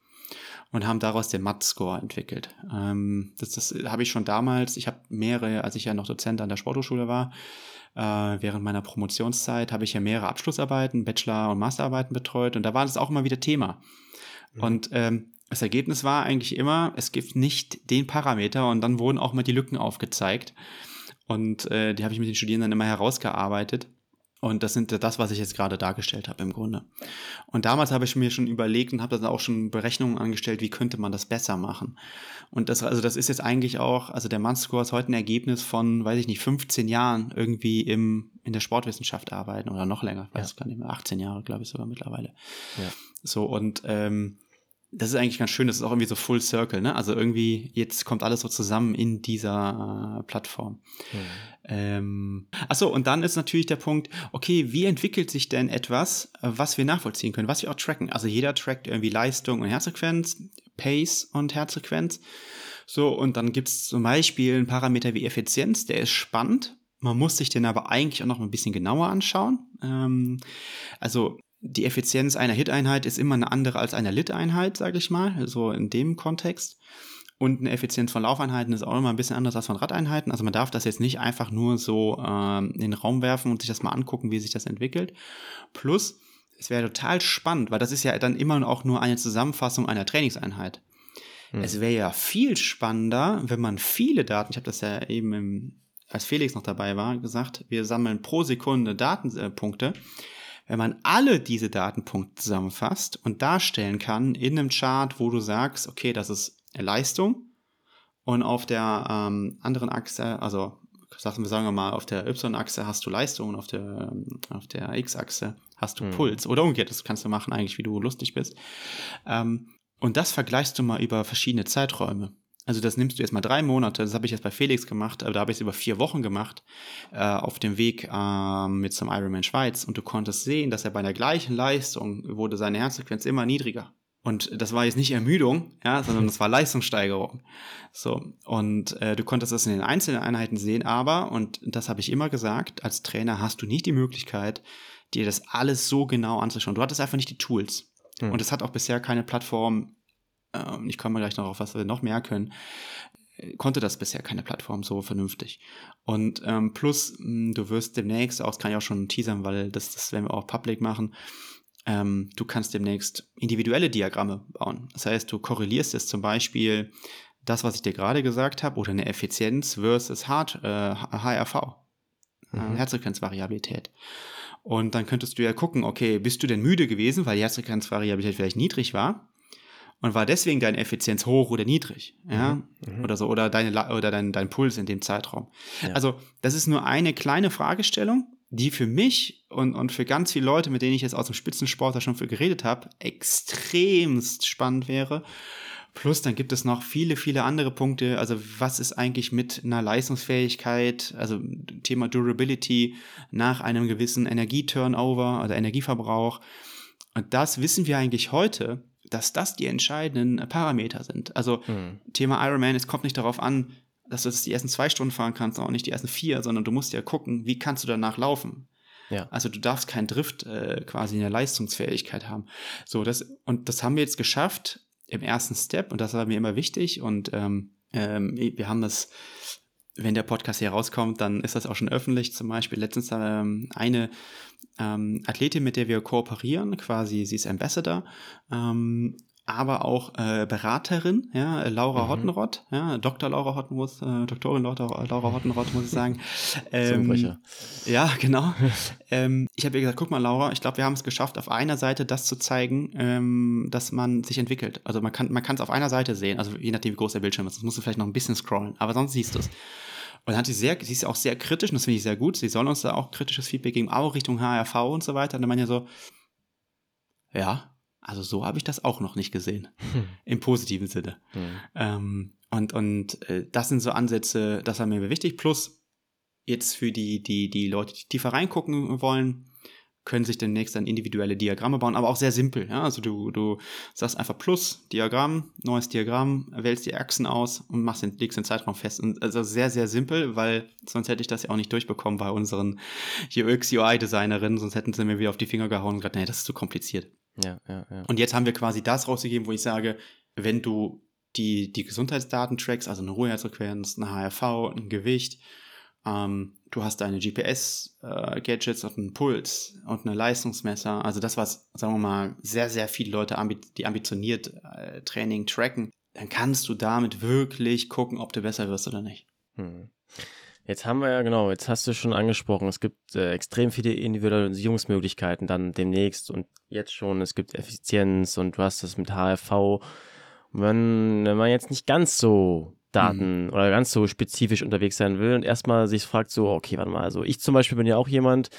[SPEAKER 1] und haben daraus den MAT-Score entwickelt. Ähm, das das habe ich schon damals, ich habe mehrere, als ich ja noch Dozent an der Sporthochschule war, äh, während meiner Promotionszeit habe ich ja mehrere Abschlussarbeiten, Bachelor- und Masterarbeiten betreut und da war das auch immer wieder Thema. Mhm. Und ähm, das Ergebnis war eigentlich immer, es gibt nicht den Parameter und dann wurden auch mal die Lücken aufgezeigt. Und äh, die habe ich mit den Studierenden immer herausgearbeitet. Und das sind das, was ich jetzt gerade dargestellt habe im Grunde. Und damals habe ich mir schon überlegt und habe dann auch schon Berechnungen angestellt, wie könnte man das besser machen. Und das, also das ist jetzt eigentlich auch, also der Mann-Score ist heute ein Ergebnis von, weiß ich nicht, 15 Jahren irgendwie im, in der Sportwissenschaft arbeiten oder noch länger, weiß ja. gar nicht mehr, 18 Jahre, glaube ich sogar mittlerweile. Ja. So, und ähm, das ist eigentlich ganz schön, das ist auch irgendwie so Full Circle, ne? Also irgendwie, jetzt kommt alles so zusammen in dieser äh, Plattform. Mhm. Ähm, achso, und dann ist natürlich der Punkt, okay, wie entwickelt sich denn etwas, was wir nachvollziehen können, was wir auch tracken? Also jeder trackt irgendwie Leistung und Herzfrequenz, Pace und Herzfrequenz. So, und dann gibt es zum Beispiel einen Parameter wie Effizienz, der ist spannend. Man muss sich den aber eigentlich auch noch ein bisschen genauer anschauen. Ähm, also die Effizienz einer Hit-Einheit ist immer eine andere als einer Lit-Einheit, sage ich mal, so in dem Kontext. Und eine Effizienz von Laufeinheiten ist auch immer ein bisschen anders als von Radeinheiten. Also man darf das jetzt nicht einfach nur so ähm, in den Raum werfen und sich das mal angucken, wie sich das entwickelt. Plus, es wäre total spannend, weil das ist ja dann immer auch nur eine Zusammenfassung einer Trainingseinheit. Hm. Es wäre ja viel spannender, wenn man viele Daten, ich habe das ja eben im, als Felix noch dabei war, gesagt, wir sammeln pro Sekunde Datenpunkte. Äh, wenn man alle diese Datenpunkte zusammenfasst und darstellen kann in einem Chart, wo du sagst, okay, das ist Leistung und auf der ähm, anderen Achse, also sagen wir, sagen wir mal, auf der Y-Achse hast du Leistung und auf der, auf der X-Achse hast du mhm. Puls. Oder umgekehrt, das kannst du machen eigentlich, wie du lustig bist. Ähm, und das vergleichst du mal über verschiedene Zeiträume. Also das nimmst du jetzt mal drei Monate, das habe ich jetzt bei Felix gemacht, aber da habe ich es über vier Wochen gemacht, äh, auf dem Weg äh, mit zum Ironman Schweiz und du konntest sehen, dass er bei der gleichen Leistung wurde seine Herzfrequenz immer niedriger. Und das war jetzt nicht Ermüdung, ja, sondern das war Leistungssteigerung. So. Und äh, du konntest das in den einzelnen Einheiten sehen, aber, und das habe ich immer gesagt, als Trainer hast du nicht die Möglichkeit, dir das alles so genau anzuschauen. Du hattest einfach nicht die Tools. Hm. Und es hat auch bisher keine Plattform ähm, ich komme gleich noch auf, was wir noch mehr können, konnte das bisher keine Plattform so vernünftig. Und ähm, plus, mh, hm, du wirst demnächst, auch das kann ich auch schon teasern, weil das, das werden wir auch public machen, ähm, du kannst demnächst individuelle Diagramme bauen. Das heißt, du korrelierst es zum Beispiel das, was ich dir gerade gesagt habe, oder eine Effizienz versus Hard, äh, HRV, äh, mhm. Herzfrequenzvariabilität. Und dann könntest du ja gucken, okay, bist du denn müde gewesen, weil die Herzfrequenzvariabilität vielleicht niedrig war? Und war deswegen deine Effizienz hoch oder niedrig, ja, mhm, mhm. oder so, oder deine oder dein, dein Puls in dem Zeitraum. Ja. Also das ist nur eine kleine Fragestellung, die für mich und, und für ganz viele Leute, mit denen ich jetzt aus dem Spitzensport da schon für geredet habe, extremst spannend wäre. Plus dann gibt es noch viele, viele andere Punkte. Also was ist eigentlich mit einer Leistungsfähigkeit, also Thema Durability nach einem gewissen Energieturnover, also Energieverbrauch. Und das wissen wir eigentlich heute, dass das die entscheidenden Parameter sind. Also mhm. Thema Ironman, es kommt nicht darauf an, dass du das die ersten zwei Stunden fahren kannst, auch nicht die ersten vier, sondern du musst ja gucken, wie kannst du danach laufen. Ja. Also du darfst keinen Drift äh, quasi in der Leistungsfähigkeit haben. So, das, und das haben wir jetzt geschafft im ersten Step und das war mir immer wichtig und ähm, ähm, wir haben das wenn der Podcast hier rauskommt, dann ist das auch schon öffentlich. Zum Beispiel letztens ähm, eine ähm, Athletin, mit der wir kooperieren, quasi sie ist Ambassador, ähm, aber auch äh, Beraterin, ja, Laura mhm. Hottenrott, ja, Dr. Laura Hottenrott, äh, Doktorin Laura, Laura Hottenrott, muss ich sagen. Ähm, ja, genau. ähm, ich habe ihr gesagt, guck mal, Laura, ich glaube, wir haben es geschafft, auf einer Seite das zu zeigen, ähm, dass man sich entwickelt. Also man kann man kann es auf einer Seite sehen, also je nachdem, wie groß der Bildschirm ist. Das musst du vielleicht noch ein bisschen scrollen, aber sonst siehst du es. Und dann hat sie sehr, sie ist auch sehr kritisch, und das finde ich sehr gut. Sie soll uns da auch kritisches Feedback geben, auch Richtung HRV und so weiter. Und dann meinte ja so, ja, also so habe ich das auch noch nicht gesehen. Hm. Im positiven Sinne. Hm. Ähm, und und äh, das sind so Ansätze, das war mir wichtig. Plus jetzt für die, die, die Leute, die tiefer reingucken wollen, können sich demnächst dann individuelle Diagramme bauen, aber auch sehr simpel. Ja? Also du, du sagst einfach Plus, Diagramm, neues Diagramm, wählst die Achsen aus und machst den, legst den Zeitraum fest. Und also sehr, sehr simpel, weil sonst hätte ich das ja auch nicht durchbekommen bei unseren UX-UI-Designerinnen, sonst hätten sie mir wieder auf die Finger gehauen und gesagt, nee, das ist zu kompliziert.
[SPEAKER 2] Ja, ja, ja.
[SPEAKER 1] Und jetzt haben wir quasi das rausgegeben, wo ich sage, wenn du die, die Gesundheitsdaten trackst, also eine Ruheherzfrequenz, eine HRV, ein Gewicht, ähm, du hast deine GPS-Gadgets äh, und einen Puls und eine Leistungsmesser. Also das, was, sagen wir mal, sehr, sehr viele Leute, ambi die ambitioniert äh, Training tracken, dann kannst du damit wirklich gucken, ob du besser wirst oder nicht. Hm.
[SPEAKER 2] Jetzt haben wir ja genau, jetzt hast du schon angesprochen, es gibt äh, extrem viele Individualisierungsmöglichkeiten dann demnächst und jetzt schon, es gibt Effizienz und du hast das mit HRV. wenn, wenn man jetzt nicht ganz so Daten mhm. oder ganz so spezifisch unterwegs sein will und erstmal sich fragt so, okay, warte mal, also ich zum Beispiel bin ja auch jemand,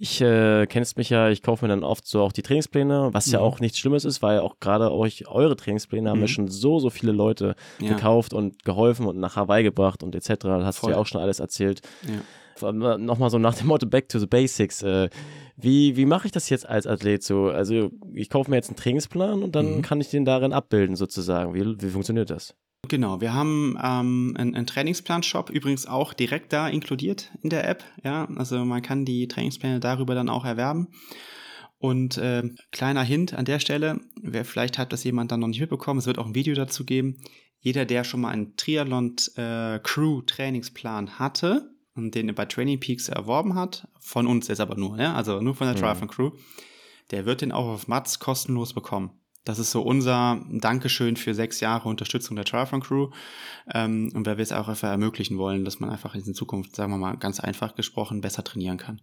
[SPEAKER 2] ich äh, kennst mich ja, ich kaufe mir dann oft so auch die Trainingspläne, was mhm. ja auch nichts Schlimmes ist, weil auch gerade euch eure Trainingspläne haben ja mhm. schon so, so viele Leute ja. gekauft und geholfen und nach Hawaii gebracht und etc. Das hast Voll. du ja auch schon alles erzählt. Ja. Nochmal so nach dem Motto Back to the Basics. Äh, wie wie mache ich das jetzt als Athlet so? Also ich kaufe mir jetzt einen Trainingsplan und dann mhm. kann ich den darin abbilden sozusagen. Wie, wie funktioniert das?
[SPEAKER 1] Genau, wir haben ähm, einen, einen Trainingsplan-Shop übrigens auch direkt da inkludiert in der App. Ja, also man kann die Trainingspläne darüber dann auch erwerben. Und äh, kleiner Hint an der Stelle, wer vielleicht hat das jemand dann noch nicht mitbekommen, es wird auch ein Video dazu geben. Jeder, der schon mal einen Triathlon äh, Crew Trainingsplan hatte und den bei Training Peaks erworben hat, von uns jetzt aber nur, ne? also nur von der mhm. Triathlon Crew, der wird den auch auf Mats kostenlos bekommen. Das ist so unser Dankeschön für sechs Jahre Unterstützung der Triathlon Crew. Ähm, und weil wir es auch einfach ermöglichen wollen, dass man einfach in Zukunft, sagen wir mal, ganz einfach gesprochen, besser trainieren kann.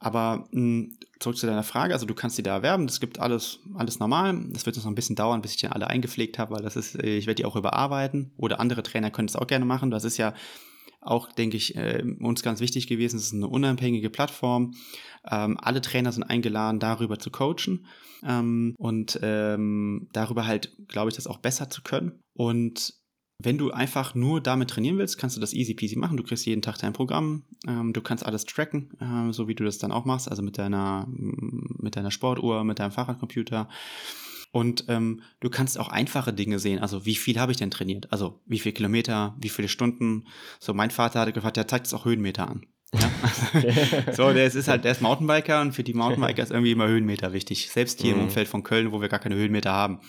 [SPEAKER 1] Aber mh, hm, zurück zu deiner Frage, also du kannst die da erwerben, das gibt alles, alles normal. Das wird noch ein bisschen dauern, bis ich die alle eingepflegt habe, weil das ist, ich werde die auch überarbeiten. Oder andere Trainer können es auch gerne machen. Das ist ja auch, denke ich, äh, uns ganz wichtig gewesen. Es ist eine unabhängige Plattform. Ähm, alle Trainer sind eingeladen, darüber zu coachen ähm, und ähm, darüber halt, glaube ich, das auch besser zu können. Und wenn du einfach nur damit trainieren willst, kannst du das easy peasy machen. Du kriegst jeden Tag dein Programm, ähm, du kannst alles tracken, äh, so wie du das dann auch machst, also mit deiner, mit deiner Sportuhr, mit deinem Fahrradcomputer. Und ähm, du kannst auch einfache Dinge sehen. Also wie viel habe ich denn trainiert? Also wie viele Kilometer, wie viele Stunden? So mein Vater hatte gefragt, der zeigt es auch Höhenmeter an. Ja? so, der ist halt, der ist Mountainbiker und für die Mountainbiker ist irgendwie immer Höhenmeter wichtig. Selbst hier mhm. im Umfeld von Köln, wo wir gar keine Höhenmeter haben.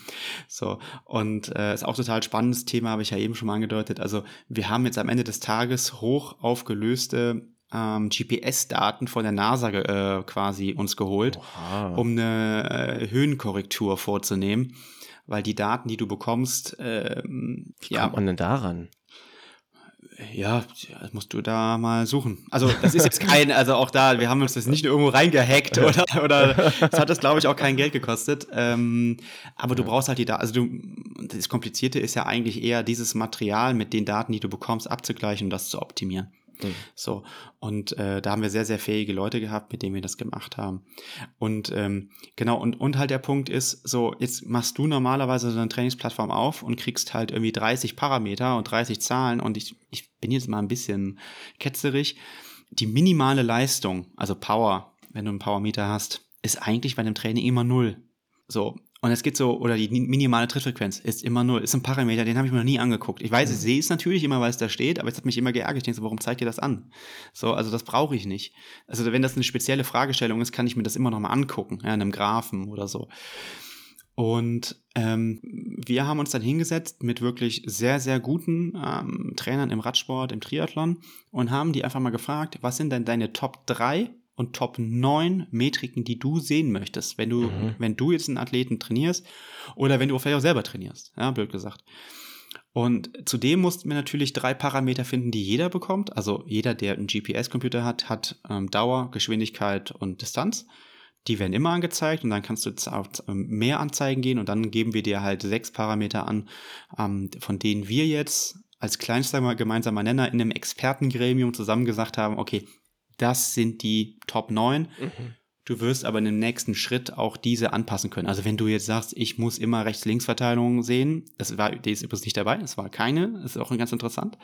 [SPEAKER 1] So. Und äh, ist auch total spannendes Thema, habe ich ja eben schon mal angedeutet. Also wir haben jetzt am Ende des Tages hoch aufgelöste ähm, GPS-Daten von der NASA äh, quasi uns geholt, Oha. um eine äh, Höhenkorrektur vorzunehmen. Weil die Daten, die du bekommst, äh,
[SPEAKER 2] Wie ja, kommt man denn daran?
[SPEAKER 1] Ja, das musst du da mal suchen. Also das ist jetzt kein, also auch da, wir haben uns das nicht irgendwo reingehackt oder, oder das hat das, glaube ich, auch kein Geld gekostet. Ähm, aber du brauchst halt die Daten, also du, das Komplizierte ist ja eigentlich eher dieses Material mit den Daten, die du bekommst, abzugleichen und das zu optimieren. Mhm. So, und äh, da haben wir sehr, sehr fähige Leute gehabt, mit denen wir das gemacht haben. Und ähm, genau, und, und halt der Punkt ist, so, jetzt machst du normalerweise so eine Trainingsplattform auf und kriegst halt irgendwie 30 Parameter und 30 Zahlen und ich, ich bin jetzt mal ein bisschen ketzerig. Die minimale Leistung, also Power, wenn du einen Powermeter hast, ist eigentlich bei einem Training immer null. So, und es geht so, oder die minimale Trittfrequenz ist immer null, ist ein Parameter, den habe ich mir noch nie angeguckt. Ich weiß, ich mhm. sehe es natürlich immer, weil es da steht, aber es hat mich immer geärgert. Ich denke so, warum zeigt ihr das an? So, also das brauche ich nicht. Also wenn das eine spezielle Fragestellung ist, kann ich mir das immer noch mal angucken, ja, in einem Graphen oder so. Und ähm, wir haben uns dann hingesetzt mit wirklich sehr, sehr guten ähm, Trainern im Radsport, im Triathlon und haben die einfach mal gefragt, was sind denn deine Top 3 und Top 9 Metriken, die du sehen möchtest, wenn du, mhm. wenn du jetzt einen Athleten trainierst oder wenn du vielleicht auch selber trainierst, ja, blöd gesagt. Und zudem mussten wir natürlich drei Parameter finden, die jeder bekommt. Also jeder, der einen GPS-Computer hat, hat ähm, Dauer, Geschwindigkeit und Distanz. Die werden immer angezeigt und dann kannst du jetzt auf ähm, mehr Anzeigen gehen und dann geben wir dir halt sechs Parameter an, ähm, von denen wir jetzt als kleinster gemeinsamer Nenner in einem Expertengremium zusammen gesagt haben, okay, das sind die Top 9. Mhm. Du wirst aber in dem nächsten Schritt auch diese anpassen können. Also wenn du jetzt sagst, ich muss immer Rechts-Links-Verteilung sehen, das war, die ist übrigens nicht dabei, es war keine, das ist auch ganz interessant.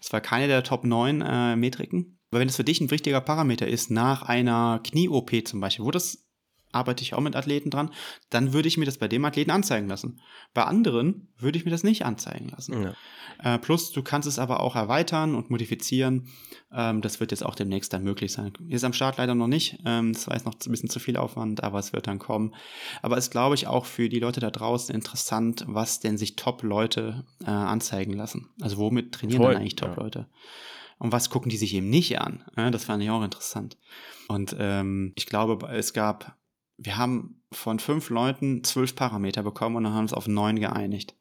[SPEAKER 1] Es war keine der Top 9 äh, Metriken. Aber wenn es für dich ein wichtiger Parameter ist, nach einer Knie-OP zum Beispiel, wo das arbeite ich auch mit Athleten dran, dann würde ich mir das bei dem Athleten anzeigen lassen. Bei anderen würde ich mir das nicht anzeigen lassen. Ja. Äh, plus, du kannst es aber auch erweitern und modifizieren. Ähm, das wird jetzt auch demnächst dann möglich sein. Ist am Start leider noch nicht. Ähm, das war jetzt noch ein bisschen zu viel Aufwand, aber es wird dann kommen. Aber es ist, glaube ich, auch für die Leute da draußen interessant, was denn sich Top-Leute äh, anzeigen lassen. Also womit trainieren Voll, dann eigentlich Top-Leute? Ja. Und was gucken die sich eben nicht an? Ja, das fand ich auch interessant. Und ähm, ich glaube, es gab wir haben von fünf Leuten zwölf Parameter bekommen und dann haben wir uns auf neun geeinigt.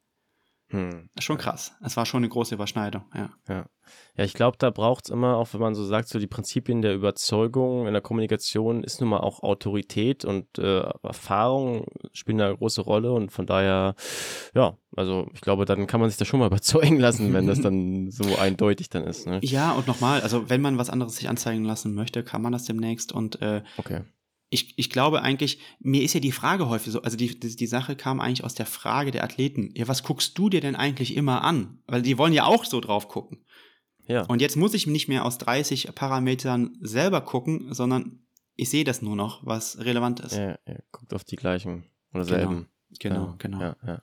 [SPEAKER 1] Hm. Schon krass. Es war schon eine große Überschneidung, ja.
[SPEAKER 2] Ja, ja ich glaube, da braucht es immer, auch wenn man so sagt, so die Prinzipien der Überzeugung in der Kommunikation ist nun mal auch Autorität und äh, Erfahrung spielen da eine große Rolle und von daher, ja, also ich glaube, dann kann man sich da schon mal überzeugen lassen, wenn das dann so eindeutig dann ist. Ne?
[SPEAKER 1] Ja, und nochmal, also wenn man was anderes sich anzeigen lassen möchte, kann man das demnächst und äh,
[SPEAKER 2] okay
[SPEAKER 1] ich, ich glaube eigentlich, mir ist ja die Frage häufig so, also die, die, die Sache kam eigentlich aus der Frage der Athleten. Ja, was guckst du dir denn eigentlich immer an? Weil die wollen ja auch so drauf gucken. Ja. Und jetzt muss ich nicht mehr aus 30 Parametern selber gucken, sondern ich sehe das nur noch, was relevant ist.
[SPEAKER 2] Ja, ja guckt auf die gleichen oder genau. selben.
[SPEAKER 1] Genau, ja, genau.
[SPEAKER 2] Ja, ja.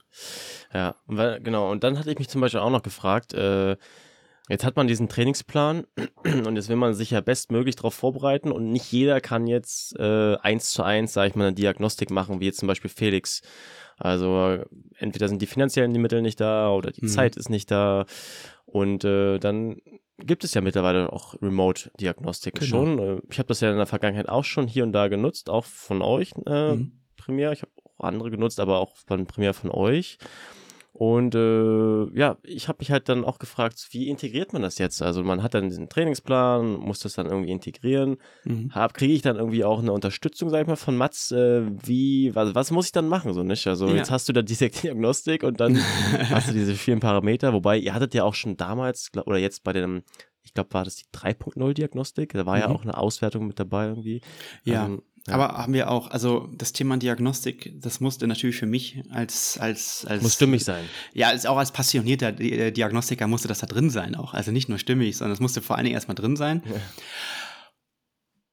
[SPEAKER 2] ja und weil, genau. Und dann hatte ich mich zum Beispiel auch noch gefragt, äh, Jetzt hat man diesen Trainingsplan und jetzt will man sich ja bestmöglich darauf vorbereiten und nicht jeder kann jetzt äh, eins zu eins, sage ich mal, eine Diagnostik machen, wie jetzt zum Beispiel Felix. Also entweder sind die finanziellen Mittel nicht da oder die mhm. Zeit ist nicht da und äh, dann gibt es ja mittlerweile auch Remote-Diagnostiken genau. schon. Äh, ich habe das ja in der Vergangenheit auch schon hier und da genutzt, auch von euch, äh, mhm. Primär. Ich habe auch andere genutzt, aber auch von Primär von euch. Und äh, ja, ich habe mich halt dann auch gefragt, wie integriert man das jetzt? Also man hat dann diesen Trainingsplan, muss das dann irgendwie integrieren. Mhm. Kriege ich dann irgendwie auch eine Unterstützung, sag ich mal, von Mats? Äh, wie, was, was muss ich dann machen, so nicht? Also ja. jetzt hast du da diese Diagnostik und dann hast du diese vielen Parameter, wobei ihr hattet ja auch schon damals, oder jetzt bei dem, ich glaube, war das die 3.0 Diagnostik, da war mhm. ja auch eine Auswertung mit dabei irgendwie.
[SPEAKER 1] Ja. Ähm, ja. Aber haben wir auch, also das Thema Diagnostik, das musste natürlich für mich als, als, als.
[SPEAKER 2] Muss stimmig sein.
[SPEAKER 1] Ja, als, auch als passionierter äh, Diagnostiker musste das da drin sein auch. Also nicht nur stimmig, sondern es musste vor allen Dingen erstmal drin sein. Ja.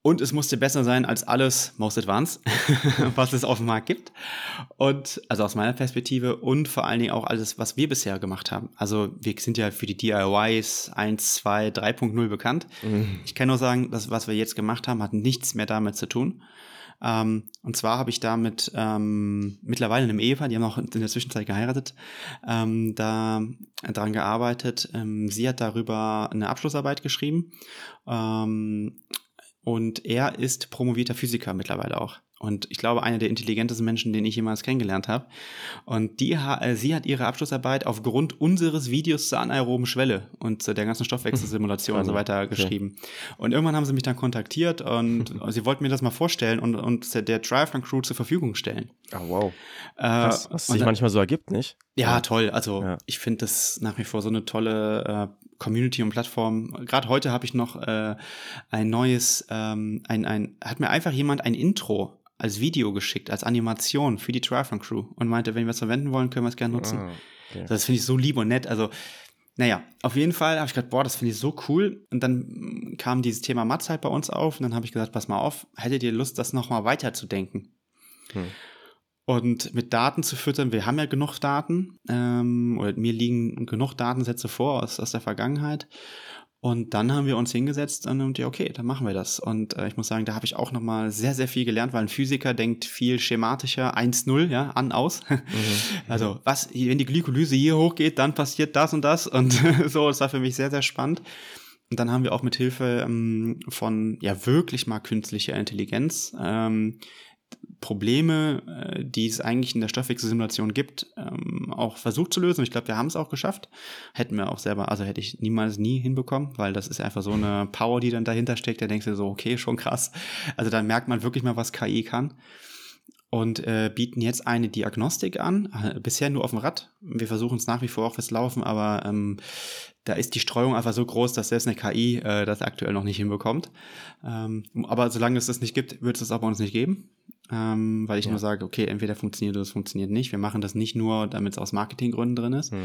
[SPEAKER 1] Und es musste besser sein als alles Most Advanced, was es auf dem Markt gibt. Und also aus meiner Perspektive und vor allen Dingen auch alles, was wir bisher gemacht haben. Also wir sind ja für die DIYs 1, 2, 3.0 bekannt. Mhm. Ich kann nur sagen, das, was wir jetzt gemacht haben, hat nichts mehr damit zu tun. Ähm, und zwar habe ich da mit ähm, mittlerweile einem Ehepaar, die haben auch in der Zwischenzeit geheiratet, ähm, da dran gearbeitet. Ähm, sie hat darüber eine Abschlussarbeit geschrieben. Und er ist promovierter Physiker mittlerweile auch. Und ich glaube, einer der intelligentesten Menschen, den ich jemals kennengelernt habe. Und die, äh, sie hat ihre Abschlussarbeit aufgrund unseres Videos zur anaeroben Schwelle und zu der ganzen Stoffwechselsimulation und so weiter geschrieben. Und irgendwann haben sie mich dann kontaktiert und sie wollten mir das mal vorstellen und, und der Triathlon Crew zur Verfügung stellen.
[SPEAKER 2] Oh, wow. Äh, was, was sich dann, manchmal so ergibt, nicht?
[SPEAKER 1] Ja, ja. toll. Also ja. ich finde das nach wie vor so eine tolle äh, Community und Plattform. Gerade heute habe ich noch äh, ein neues, ähm, ein, ein, hat mir einfach jemand ein Intro als Video geschickt, als Animation für die Triathlon Crew und meinte, wenn wir es verwenden wollen, können wir es gerne nutzen. Ah, okay. Das finde ich so lieb und nett. Also, naja, auf jeden Fall habe ich gedacht, boah, das finde ich so cool. Und dann kam dieses Thema Matz halt bei uns auf und dann habe ich gesagt, pass mal auf, hättet ihr Lust, das nochmal weiterzudenken? Hm. Und mit Daten zu füttern, wir haben ja genug Daten, ähm, oder mir liegen genug Datensätze vor aus, aus der Vergangenheit. Und dann haben wir uns hingesetzt und ja, okay, dann machen wir das. Und äh, ich muss sagen, da habe ich auch nochmal sehr, sehr viel gelernt, weil ein Physiker denkt viel schematischer, 1-0, ja, an, aus. Mhm. Also, was, wenn die Glykolyse hier hochgeht, dann passiert das und das. Und so, das war für mich sehr, sehr spannend. Und dann haben wir auch mit Hilfe ähm, von ja wirklich mal künstlicher Intelligenz ähm, Probleme, äh, die es eigentlich in der Stoffwechselsimulation gibt, ähm, auch versucht zu lösen. Ich glaube, wir haben es auch geschafft. Hätten wir auch selber, also hätte ich niemals nie hinbekommen, weil das ist einfach so eine Power, die dann dahinter steckt. Da denkst du so, okay, schon krass. Also dann merkt man wirklich mal, was KI kann. Und äh, bieten jetzt eine Diagnostik an, äh, bisher nur auf dem Rad. Wir versuchen es nach wie vor auch fürs Laufen, aber ähm, da ist die Streuung einfach so groß, dass selbst eine KI äh, das aktuell noch nicht hinbekommt. Ähm, aber solange es das nicht gibt, wird es das auch bei uns nicht geben ähm, weil ich ja. nur sage, okay, entweder funktioniert oder es funktioniert nicht. Wir machen das nicht nur, damit es aus Marketinggründen drin ist. Hm.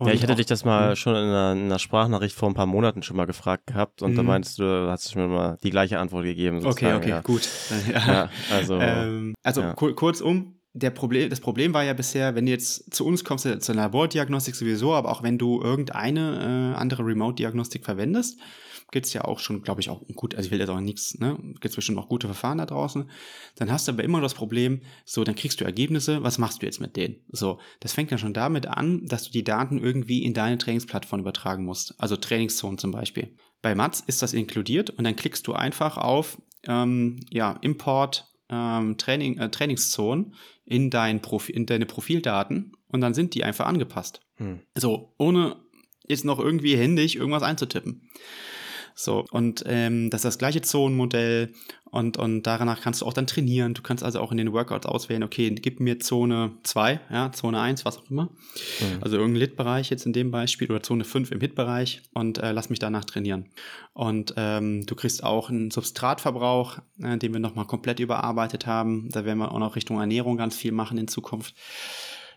[SPEAKER 2] ja, ich hätte dich das mal hm. schon in einer, in einer, Sprachnachricht vor ein paar Monaten schon mal gefragt gehabt und hm. da meinst du, hast du mir mal die gleiche Antwort gegeben.
[SPEAKER 1] Okay, okay, ja. gut. Ja. ja also, ähm, also kurzum, der Problem, das Problem war ja bisher, wenn du jetzt zu uns kommst, zur Labordiagnostik sowieso, aber auch wenn du irgendeine äh, andere Remote-Diagnostik verwendest, gibt es ja auch schon, glaube ich, auch gut, also ich will jetzt auch nichts, ne, gibt es bestimmt auch gute Verfahren da draußen. Dann hast du aber immer das Problem, so, dann kriegst du Ergebnisse, was machst du jetzt mit denen? So, das fängt ja schon damit an, dass du die Daten irgendwie in deine Trainingsplattform übertragen musst, also Trainingszonen zum Beispiel. Bei Mats ist das inkludiert und dann klickst du einfach auf, ähm, ja, Import ähm, Training, äh, Trainingszonen in, dein Profi in deine Profildaten und dann sind die einfach angepasst. Hm. So, ohne jetzt noch irgendwie händig irgendwas einzutippen. So, und ähm, das ist das gleiche Zonenmodell und, und danach kannst du auch dann trainieren. Du kannst also auch in den Workouts auswählen, okay, gib mir Zone 2, ja, Zone 1, was auch immer. Mhm. Also irgendein Lit-Bereich jetzt in dem Beispiel oder Zone 5 im Hit-Bereich und äh, lass mich danach trainieren. Und ähm, du kriegst auch einen Substratverbrauch, äh, den wir nochmal komplett überarbeitet haben. Da werden wir auch noch Richtung Ernährung ganz viel machen in Zukunft.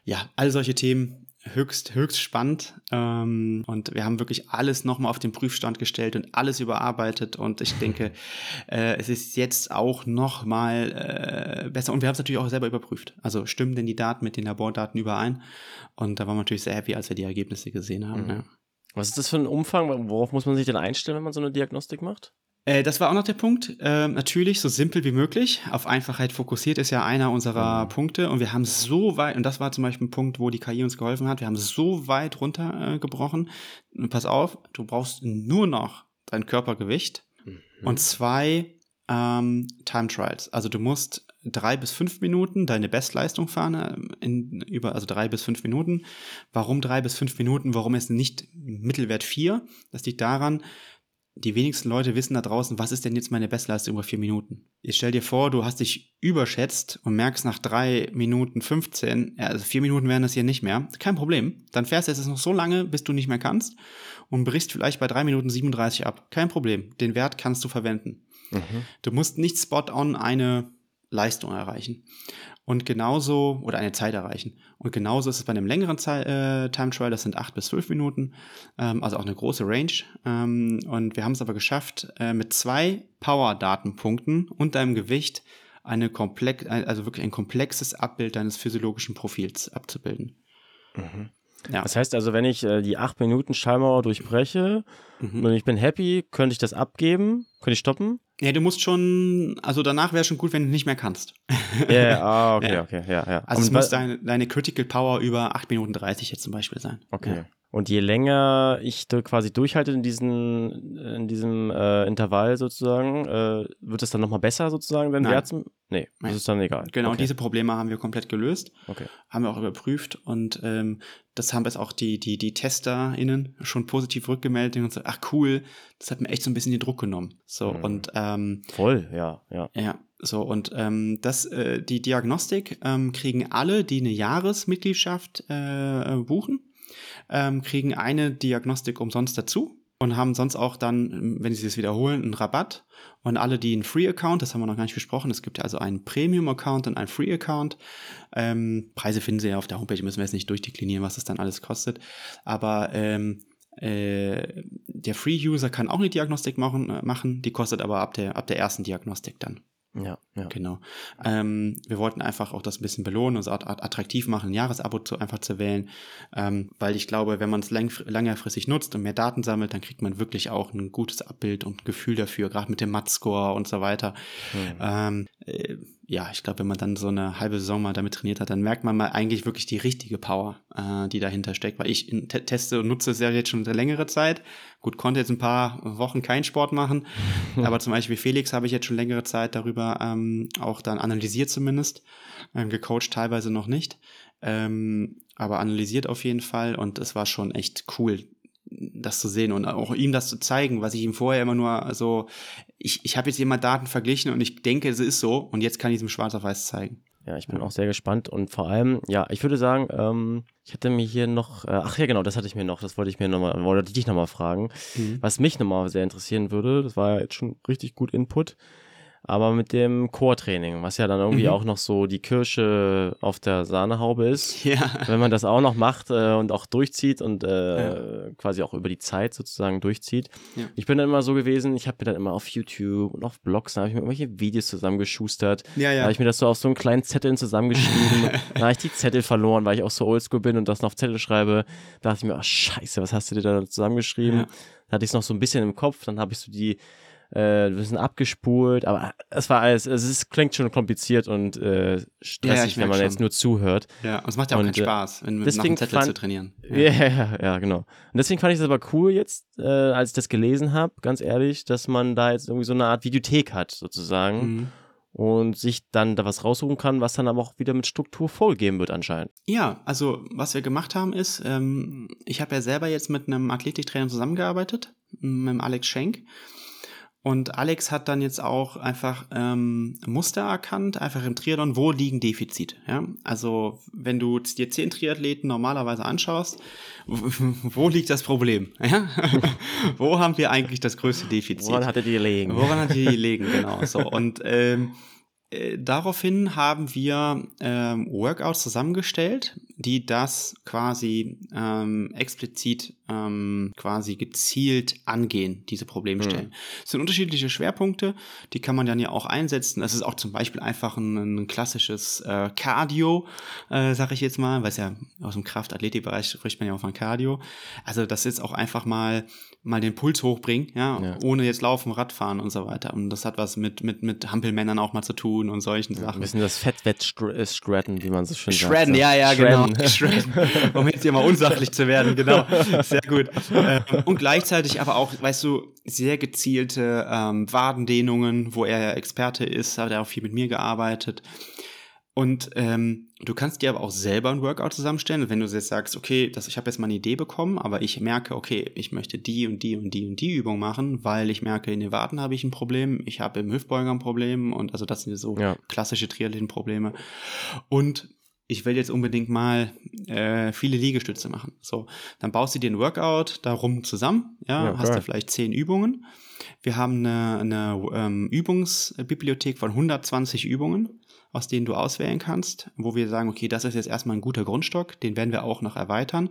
[SPEAKER 1] Ja, all solche Themen höchst, höchst spannend. Ähm, und wir haben wirklich alles nochmal auf den Prüfstand gestellt und alles überarbeitet. Und ich denke, äh, es ist jetzt auch nochmal äh, besser. Und wir haben es natürlich auch selber überprüft. Also stimmen denn die Daten mit den Labordaten überein? Und da waren wir natürlich sehr happy, als wir die Ergebnisse gesehen haben. Mhm. Ja.
[SPEAKER 2] Was ist das für ein Umfang? Worauf muss man sich denn einstellen, wenn man so eine Diagnostik macht?
[SPEAKER 1] Äh, das war auch noch der Punkt. Äh, natürlich so simpel wie möglich. Auf Einfachheit fokussiert ist ja einer unserer mhm. Punkte. Und wir haben so weit, und das war zum Beispiel ein Punkt, wo die KI uns geholfen hat, wir haben so weit runtergebrochen. Äh, Pass auf, du brauchst nur noch dein Körpergewicht mhm. und zwei ähm, Time Trials. Also du musst drei bis fünf Minuten deine Bestleistung fahren, äh, in, über, also drei bis fünf Minuten. Warum drei bis fünf Minuten? Warum ist nicht Mittelwert vier? Das liegt daran, die wenigsten Leute wissen da draußen, was ist denn jetzt meine Bestleistung über vier Minuten? Ich stell dir vor, du hast dich überschätzt und merkst nach drei Minuten 15, ja, also vier Minuten wären das hier nicht mehr. Kein Problem. Dann fährst du jetzt noch so lange, bis du nicht mehr kannst und brichst vielleicht bei drei Minuten 37 ab. Kein Problem. Den Wert kannst du verwenden. Mhm. Du musst nicht spot on eine Leistung erreichen. Und genauso, oder eine Zeit erreichen. Und genauso ist es bei einem längeren Zeit, äh, Time Trial, das sind acht bis zwölf Minuten, ähm, also auch eine große Range. Ähm, und wir haben es aber geschafft, äh, mit zwei Power-Datenpunkten und deinem Gewicht eine komplex, also wirklich ein komplexes Abbild deines physiologischen Profils abzubilden.
[SPEAKER 2] Mhm. Ja. Das heißt also, wenn ich äh, die acht Minuten Schallmauer durchbreche mhm. und ich bin happy, könnte ich das abgeben? Könnte ich stoppen?
[SPEAKER 1] Ja, du musst schon, also danach wäre schon gut, wenn du nicht mehr kannst.
[SPEAKER 2] Ja, yeah, ah, okay, ja. okay, ja, ja.
[SPEAKER 1] Also es muss deine, deine Critical Power über 8 Minuten 30 jetzt zum Beispiel sein.
[SPEAKER 2] Okay.
[SPEAKER 1] Ja.
[SPEAKER 2] Und je länger ich quasi durchhalte in, diesen, in diesem äh, Intervall sozusagen, äh, wird es dann nochmal besser sozusagen, den Wert zum. Nee, Nein. das ist dann egal.
[SPEAKER 1] Genau, okay. diese Probleme haben wir komplett gelöst. Okay. Haben wir auch überprüft und ähm, das haben jetzt auch die, die, die TesterInnen schon positiv rückgemeldet und gesagt, ach cool, das hat mir echt so ein bisschen den Druck genommen. So mhm. und ähm,
[SPEAKER 2] voll, ja, ja.
[SPEAKER 1] Ja, so und ähm, das, äh, die Diagnostik ähm, kriegen alle, die eine Jahresmitgliedschaft äh, buchen ähm, kriegen eine Diagnostik umsonst dazu und haben sonst auch dann, wenn sie es wiederholen, einen Rabatt. Und alle, die einen Free-Account, das haben wir noch gar nicht besprochen, es gibt ja also einen Premium-Account und einen Free-Account. Ähm, Preise finden Sie ja auf der Homepage, müssen wir jetzt nicht durchdeklinieren, was das dann alles kostet. Aber ähm, äh, der Free-User kann auch eine Diagnostik machen, äh, machen, die kostet aber ab der, ab der ersten Diagnostik dann.
[SPEAKER 2] Ja, ja.
[SPEAKER 1] Genau. Ähm, wir wollten einfach auch das ein bisschen belohnen, uns attraktiv machen, ein Jahresabo zu, einfach zu wählen, ähm, weil ich glaube, wenn man es lang, längerfristig nutzt und mehr Daten sammelt, dann kriegt man wirklich auch ein gutes Abbild und ein Gefühl dafür, gerade mit dem Mat-Score und so weiter. Mhm. Ähm, äh, ja, ich glaube, wenn man dann so eine halbe Saison mal damit trainiert hat, dann merkt man mal eigentlich wirklich die richtige Power, äh, die dahinter steckt. Weil ich te teste und nutze es ja jetzt schon eine längere Zeit. Gut, konnte jetzt ein paar Wochen keinen Sport machen, aber zum Beispiel Felix habe ich jetzt schon längere Zeit darüber ähm, auch dann analysiert zumindest, ähm, gecoacht teilweise noch nicht, ähm, aber analysiert auf jeden Fall und es war schon echt cool, das zu sehen und auch ihm das zu zeigen, was ich ihm vorher immer nur so, ich, ich habe jetzt immer Daten verglichen und ich denke, es ist so und jetzt kann ich es ihm schwarz auf weiß zeigen.
[SPEAKER 2] Ja, ich bin auch sehr gespannt und vor allem, ja, ich würde sagen, ähm, ich hätte mir hier noch, äh, ach ja, genau, das hatte ich mir noch, das wollte ich mir nochmal, wollte ich dich nochmal fragen. Mhm. Was mich nochmal sehr interessieren würde, das war ja jetzt schon richtig gut Input, aber mit dem Core-Training, was ja dann irgendwie mhm. auch noch so die Kirsche auf der Sahnehaube ist. Ja. Wenn man das auch noch macht äh, und auch durchzieht und äh, ja. quasi auch über die Zeit sozusagen durchzieht. Ja. Ich bin dann immer so gewesen, ich habe mir dann immer auf YouTube und auf Blogs, da habe ich mir irgendwelche Videos zusammengeschustert. Ja, ja. Da habe ich mir das so auf so einen kleinen Zettel zusammengeschrieben. da habe ich die Zettel verloren, weil ich auch so oldschool bin und das noch auf Zettel schreibe. Da dachte ich mir, ach scheiße, was hast du dir da zusammengeschrieben? Da hatte ich es noch so ein bisschen im Kopf, dann habe ich so die äh, wir sind abgespult, aber es war alles, es ist, klingt schon kompliziert und äh, stressig, ja, wenn man schon. jetzt nur zuhört.
[SPEAKER 1] Ja, und es macht ja auch und, keinen äh, Spaß, wenn,
[SPEAKER 2] deswegen
[SPEAKER 1] nach Zettel
[SPEAKER 2] fand,
[SPEAKER 1] zu trainieren.
[SPEAKER 2] Ja. ja, ja, genau. Und deswegen fand ich es aber cool jetzt, äh, als ich das gelesen habe, ganz ehrlich, dass man da jetzt irgendwie so eine Art Videothek hat, sozusagen. Mhm und sich dann da was raussuchen kann, was dann aber auch wieder mit Struktur vollgeben wird anscheinend.
[SPEAKER 1] Ja, also was wir gemacht haben ist, ähm, ich habe ja selber jetzt mit einem Athletiktrainer zusammengearbeitet, mit Alex Schenk. Und Alex hat dann jetzt auch einfach ähm, Muster erkannt, einfach im Triathlon, wo liegen Defizite. Ja? Also wenn du dir zehn Triathleten normalerweise anschaust, wo liegt das Problem? Ja? wo haben wir eigentlich das größte Defizit?
[SPEAKER 2] Woran hatte die gelegen?
[SPEAKER 1] Woran hat die gelegen, genau. So. Und ähm, äh, daraufhin haben wir ähm, Workouts zusammengestellt, die das quasi ähm, explizit ähm, quasi gezielt angehen, diese Problemstellen. Mhm. Es sind unterschiedliche Schwerpunkte, die kann man dann ja auch einsetzen. Das ist auch zum Beispiel einfach ein, ein klassisches äh, Cardio, äh, sag ich jetzt mal, weil es ja aus dem Kraftathletikbereich spricht man ja auch von Cardio. Also das ist auch einfach mal mal den Puls hochbringen, ja, ja, ohne jetzt laufen, Radfahren und so weiter. Und das hat was mit, mit, mit Hampelmännern auch mal zu tun und solchen ja, Sachen.
[SPEAKER 2] Ein bisschen das Fettwett shredden, wie man so schön
[SPEAKER 1] sagt. Shredden, ja, ja, genau. Shredden. um jetzt hier mal unsachlich zu werden, genau. Sehr gut. Ähm, und gleichzeitig aber auch, weißt du, sehr gezielte ähm, Wadendehnungen, wo er Experte ist, hat er auch viel mit mir gearbeitet. Und ähm, du kannst dir aber auch selber ein Workout zusammenstellen. wenn du jetzt sagst, okay, das, ich habe jetzt mal eine Idee bekommen, aber ich merke, okay, ich möchte die und die und die und die Übung machen, weil ich merke, in den Waden habe ich ein Problem, ich habe im Hüftbeuger ein Problem und also das sind so ja. klassische Triathlon-Probleme. Und ich will jetzt unbedingt mal äh, viele Liegestütze machen. So, dann baust du dir ein Workout darum zusammen, ja, ja hast du vielleicht zehn Übungen. Wir haben eine, eine ähm, Übungsbibliothek von 120 Übungen aus denen du auswählen kannst, wo wir sagen, okay, das ist jetzt erstmal ein guter Grundstock, den werden wir auch noch erweitern.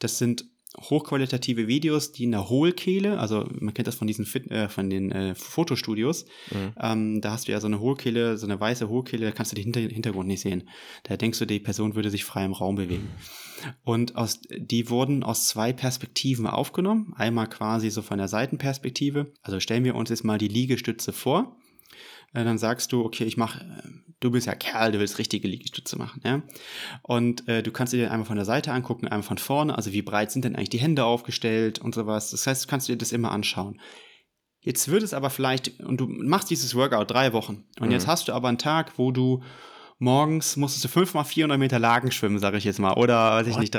[SPEAKER 1] Das sind hochqualitative Videos, die in der Hohlkehle, also man kennt das von diesen Fit, äh, von den äh, Fotostudios, mhm. ähm, da hast du ja so eine Hohlkehle, so eine weiße Hohlkehle, da kannst du den Hinter Hintergrund nicht sehen. Da denkst du, die Person würde sich frei im Raum bewegen. Und aus, die wurden aus zwei Perspektiven aufgenommen. Einmal quasi so von der Seitenperspektive. Also stellen wir uns jetzt mal die Liegestütze vor. Äh, dann sagst du, okay, ich mache du bist ja Kerl, du willst richtige Liegestütze machen, ja. Und äh, du kannst dir einmal von der Seite angucken, einmal von vorne, also wie breit sind denn eigentlich die Hände aufgestellt und sowas. Das heißt, du kannst dir das immer anschauen. Jetzt wird es aber vielleicht, und du machst dieses Workout drei Wochen, und mhm. jetzt hast du aber einen Tag, wo du morgens musstest du fünfmal 400 Meter Lagen schwimmen, sage ich jetzt mal, oder weiß ich nicht,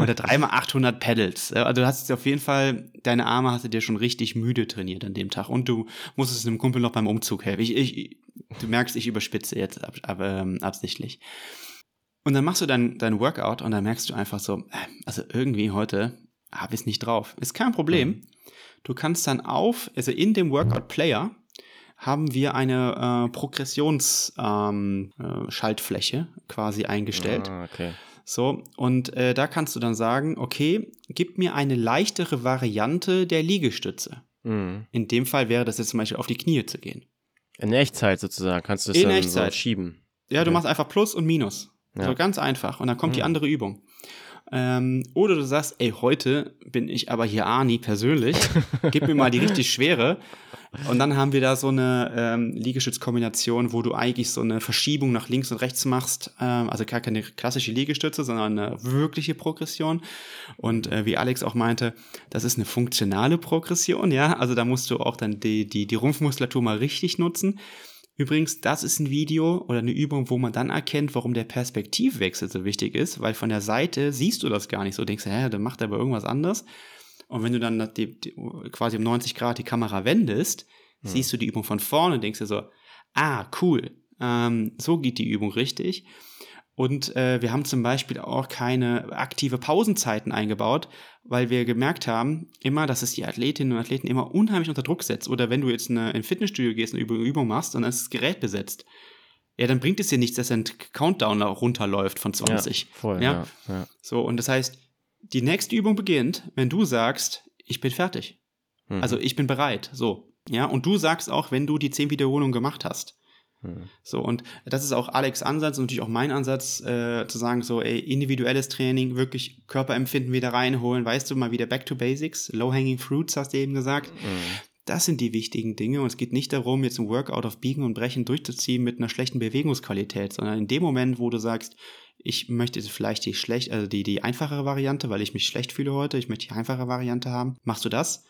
[SPEAKER 1] oder dreimal 800 Pedals. Also du hast auf jeden Fall, deine Arme hast du dir schon richtig müde trainiert an dem Tag und du musstest einem Kumpel noch beim Umzug helfen. Ich, ich, du merkst, ich überspitze jetzt ab, ab, ähm, absichtlich. Und dann machst du dein, dein Workout und dann merkst du einfach so, äh, also irgendwie heute habe ich es nicht drauf. Ist kein Problem. Mhm. Du kannst dann auf, also in dem Workout Player, haben wir eine äh, Progressionsschaltfläche ähm, äh, quasi eingestellt. Ah, okay. So, und äh, da kannst du dann sagen, okay, gib mir eine leichtere Variante der Liegestütze. Mhm. In dem Fall wäre das jetzt zum Beispiel auf die Knie zu gehen.
[SPEAKER 2] In Echtzeit sozusagen kannst du es
[SPEAKER 1] In
[SPEAKER 2] dann
[SPEAKER 1] Echtzeit.
[SPEAKER 2] so schieben.
[SPEAKER 1] Ja, du
[SPEAKER 2] Ja.
[SPEAKER 1] machst einfach Plus und Minus.
[SPEAKER 2] Ja.
[SPEAKER 1] So ganz einfach. Und dann kommt die
[SPEAKER 2] Mhm.
[SPEAKER 1] andere Übung. Ähm, oder du sagst, ey, heute bin ich aber hier Arni persönlich. Gib mir mal die richtig schwere. Und dann haben wir da so eine ähm, Liegestützkombination, wo du eigentlich so eine Verschiebung nach links und rechts machst. Ähm, also gar keine klassische Liegestütze, sondern eine wirkliche Progression. Und äh, wie Alex auch meinte, das ist eine funktionale Progression, ja. Also da musst du auch dann die, die, die Rumpfmuskulatur mal richtig nutzen. Übrigens, das ist ein Video oder eine Übung, wo man dann erkennt, warum der Perspektivwechsel so wichtig ist, weil von der Seite siehst du das gar nicht so. Du denkst, hä, der macht aber irgendwas anders. Und wenn du dann die, die, quasi um 90 Grad die Kamera wendest,
[SPEAKER 2] Hm.
[SPEAKER 1] siehst du die Übung von vorne und denkst dir so, ah, cool, ähm, so geht die Übung richtig. Und äh, wir haben zum Beispiel auch keine aktive Pausenzeiten eingebaut, weil wir gemerkt haben, immer, dass es die Athletinnen und Athleten immer unheimlich unter Druck setzt. Oder wenn du jetzt eine, in ein Fitnessstudio gehst und eine Übung, Übung machst und dann ist das Gerät besetzt. Ja, dann bringt es dir nichts, dass ein Countdown runterläuft von 20.
[SPEAKER 2] Ja, voll,
[SPEAKER 1] Ja.
[SPEAKER 2] ja. ja.
[SPEAKER 1] So, und das heißt, die nächste Übung beginnt, wenn du sagst, ich bin fertig.
[SPEAKER 2] Mhm.
[SPEAKER 1] Also ich bin bereit. So. Ja, und du sagst auch, wenn du die 10 Wiederholungen gemacht hast.
[SPEAKER 2] Mhm.
[SPEAKER 1] So, und das ist auch Alex Ansatz und natürlich auch mein Ansatz, äh, zu sagen, so, ey, individuelles Training, wirklich Körperempfinden wieder reinholen, weißt du, mal wieder back to basics, low-hanging fruits, hast du eben gesagt.
[SPEAKER 2] Mhm.
[SPEAKER 1] Das sind die wichtigen Dinge und es geht nicht darum, jetzt ein Workout auf Biegen und Brechen durchzuziehen mit einer schlechten Bewegungsqualität, sondern in dem Moment, wo du sagst, ich möchte vielleicht die schlecht, also die, die einfachere Variante, weil ich mich schlecht fühle heute, ich möchte die einfache Variante haben, machst du das.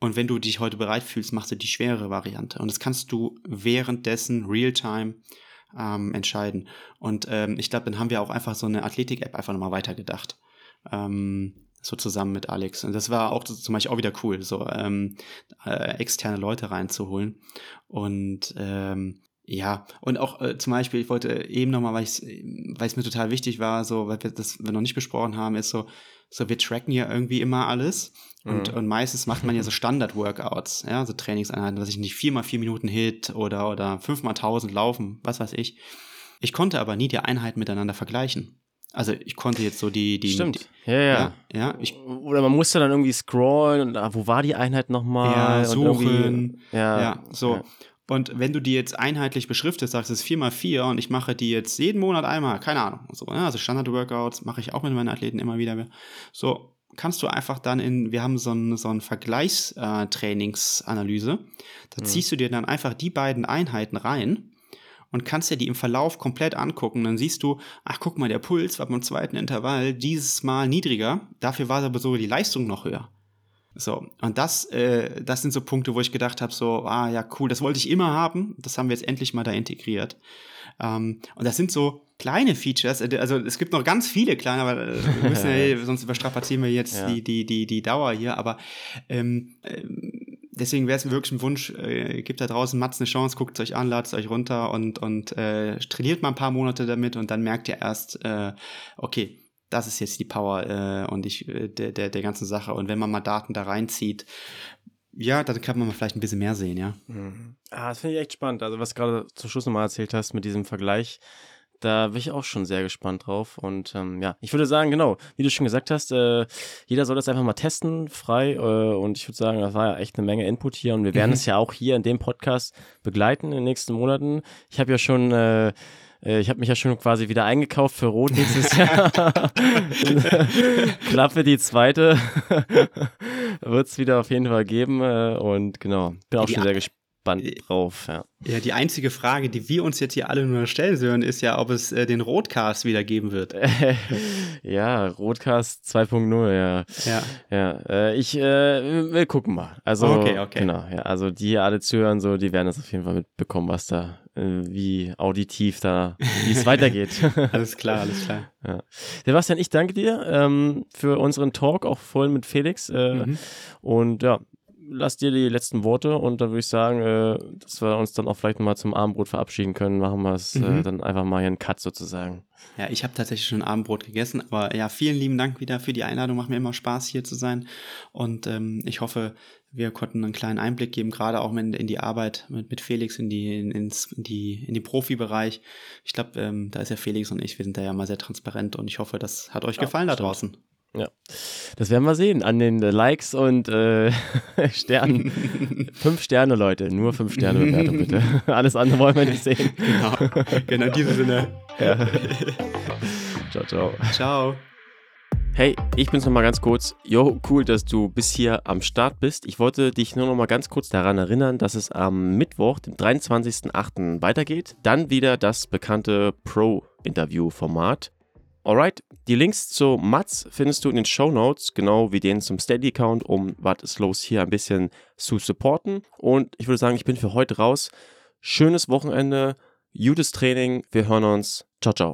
[SPEAKER 1] Und wenn du dich heute bereit fühlst, machst du die schwere Variante. Und das kannst du währenddessen real-time ähm, entscheiden. Und ähm, ich glaube, dann haben wir auch einfach so eine Athletik-App einfach nochmal weitergedacht. Ähm, so zusammen mit Alex. Und das war auch zum Beispiel auch wieder cool, so ähm, äh, externe Leute reinzuholen. Und ähm, ja, und auch äh, zum Beispiel, ich wollte eben nochmal, weil es weil es mir total wichtig war, so, weil wir das wir noch nicht besprochen haben, ist so, so wir tracken ja irgendwie immer alles. Und,
[SPEAKER 2] Mhm.
[SPEAKER 1] und meistens macht man ja so Standard-Workouts, ja, so Trainingseinheiten, was ich nicht, viermal vier Minuten Hit oder, oder fünfmal tausend laufen, was weiß ich. Ich konnte aber nie die Einheiten miteinander vergleichen. Also ich konnte jetzt so die, die,
[SPEAKER 2] Stimmt.
[SPEAKER 1] die
[SPEAKER 2] Ja, ja.
[SPEAKER 1] ja, ja, ich
[SPEAKER 2] Oder man musste dann irgendwie scrollen und ah, wo war die Einheit nochmal?
[SPEAKER 1] Ja, suchen.
[SPEAKER 2] Ja,
[SPEAKER 1] Ja, so.
[SPEAKER 2] Ja.
[SPEAKER 1] Und wenn du die jetzt einheitlich beschriftest, sagst, es ist 4x4 und ich mache die jetzt jeden Monat einmal, keine Ahnung, so, ne? also Standard-Workouts mache ich auch mit meinen Athleten immer wieder. So, kannst du einfach dann in, wir haben so ein, so ein Vergleichstrainingsanalyse, da
[SPEAKER 2] Mhm.
[SPEAKER 1] ziehst du dir dann einfach die beiden Einheiten rein und kannst dir die im Verlauf komplett angucken. Dann siehst du, ach guck mal, der Puls war beim zweiten Intervall dieses Mal niedriger, dafür war aber sogar die Leistung noch höher. So, und das, äh, das sind so Punkte, wo ich gedacht habe, so, ah ja, cool, das wollte ich immer haben, das haben wir jetzt endlich mal da integriert. Ähm, und das sind so kleine Features, äh, also es gibt noch ganz viele kleine, aber äh, wir müssen ja, sonst überstrapazieren wir jetzt
[SPEAKER 2] Ja.
[SPEAKER 1] die, die, die, die Dauer hier, aber ähm, ähm, deswegen wäre es mir wirklich ein Wunsch, äh, gebt da draußen Mats eine Chance, guckt es euch an, ladet es euch runter und, und äh, trainiert mal ein paar Monate damit und dann merkt ihr erst, äh, okay, das ist jetzt die Power äh, und ich äh, der, der, der ganzen Sache. Und wenn man mal Daten da reinzieht, ja, dann kann man mal vielleicht ein bisschen mehr sehen, ja.
[SPEAKER 2] Mhm. Ah, das finde ich echt spannend. Also, was du gerade zum Schluss nochmal erzählt hast mit diesem Vergleich, da bin ich auch schon sehr gespannt drauf. Und ähm, ja, ich würde sagen, genau, wie du schon gesagt hast, äh, jeder soll das einfach mal testen, frei. Äh, und ich würde sagen, das war ja echt eine Menge Input hier. Und wir werden
[SPEAKER 1] Mhm.
[SPEAKER 2] es ja auch hier in dem Podcast begleiten in den nächsten Monaten. Ich habe ja schon. Äh, ich habe mich ja schon quasi wieder eingekauft für Rot nächstes Jahr. Klappe die zweite. Wird es wieder auf jeden Fall geben. Äh, und genau, bin auch
[SPEAKER 1] Die
[SPEAKER 2] schon sehr gespannt drauf. Ja.
[SPEAKER 1] Ja, die einzige Frage, die wir uns jetzt hier alle nur stellen sollen, ist ja, ob es äh, den Rotcast wieder geben wird.
[SPEAKER 2] ja, Rotcast 2.0, ja.
[SPEAKER 1] Ja.
[SPEAKER 2] Ja, äh, ich, äh, wir gucken mal. Also,
[SPEAKER 1] Okay, okay.
[SPEAKER 2] genau, ja, also die hier alle zuhören, so, die werden das auf jeden Fall mitbekommen, was da, äh, wie auditiv da, wie es weitergeht.
[SPEAKER 1] Alles klar, alles klar.
[SPEAKER 2] ja. Sebastian, ich danke dir ähm, für unseren Talk, auch vorhin mit Felix. Äh,
[SPEAKER 1] Mhm.
[SPEAKER 2] Und ja, lass dir die letzten Worte und dann würde ich sagen, äh, dass wir uns dann auch vielleicht mal zum Abendbrot verabschieden können. Machen wir es äh,
[SPEAKER 1] Mhm.
[SPEAKER 2] dann einfach mal hier einen Cut sozusagen.
[SPEAKER 1] Ja, ich habe tatsächlich schon Abendbrot gegessen, aber ja, vielen lieben Dank wieder für die Einladung. Macht mir immer Spaß, hier zu sein. Und ähm, ich hoffe, wir konnten einen kleinen Einblick geben, gerade auch in, in die Arbeit mit, mit Felix, in die, in, ins, in die, in den Profibereich. Ich glaube, ähm, da ist ja Felix und ich, wir sind da ja mal sehr transparent und ich hoffe, das hat euch
[SPEAKER 2] Ja,
[SPEAKER 1] gefallen da
[SPEAKER 2] stimmt.
[SPEAKER 1] draußen.
[SPEAKER 2] Ja, das werden wir sehen an den Likes und äh, Sternen. fünf Sterne, Leute, nur fünf Sterne Bewertung bitte. Alles andere wollen wir nicht sehen.
[SPEAKER 1] Genau, genau in diesem Sinne.
[SPEAKER 2] Ja. ciao, ciao.
[SPEAKER 1] Ciao.
[SPEAKER 2] Hey, ich bin's nochmal ganz kurz. Jo, cool, dass du bis hier am Start bist. Ich wollte dich nur nochmal ganz kurz daran erinnern, dass es am Mittwoch, dem 23.08. weitergeht. Dann wieder das bekannte Pro-Interview-Format. Alright, die Links zu Mats findest du in den Show Notes, genau wie den zum Steady-Account, um was ist los hier ein bisschen zu supporten. Und ich würde sagen, ich bin für heute raus. Schönes Wochenende, gutes Training. Wir hören uns. Ciao, ciao.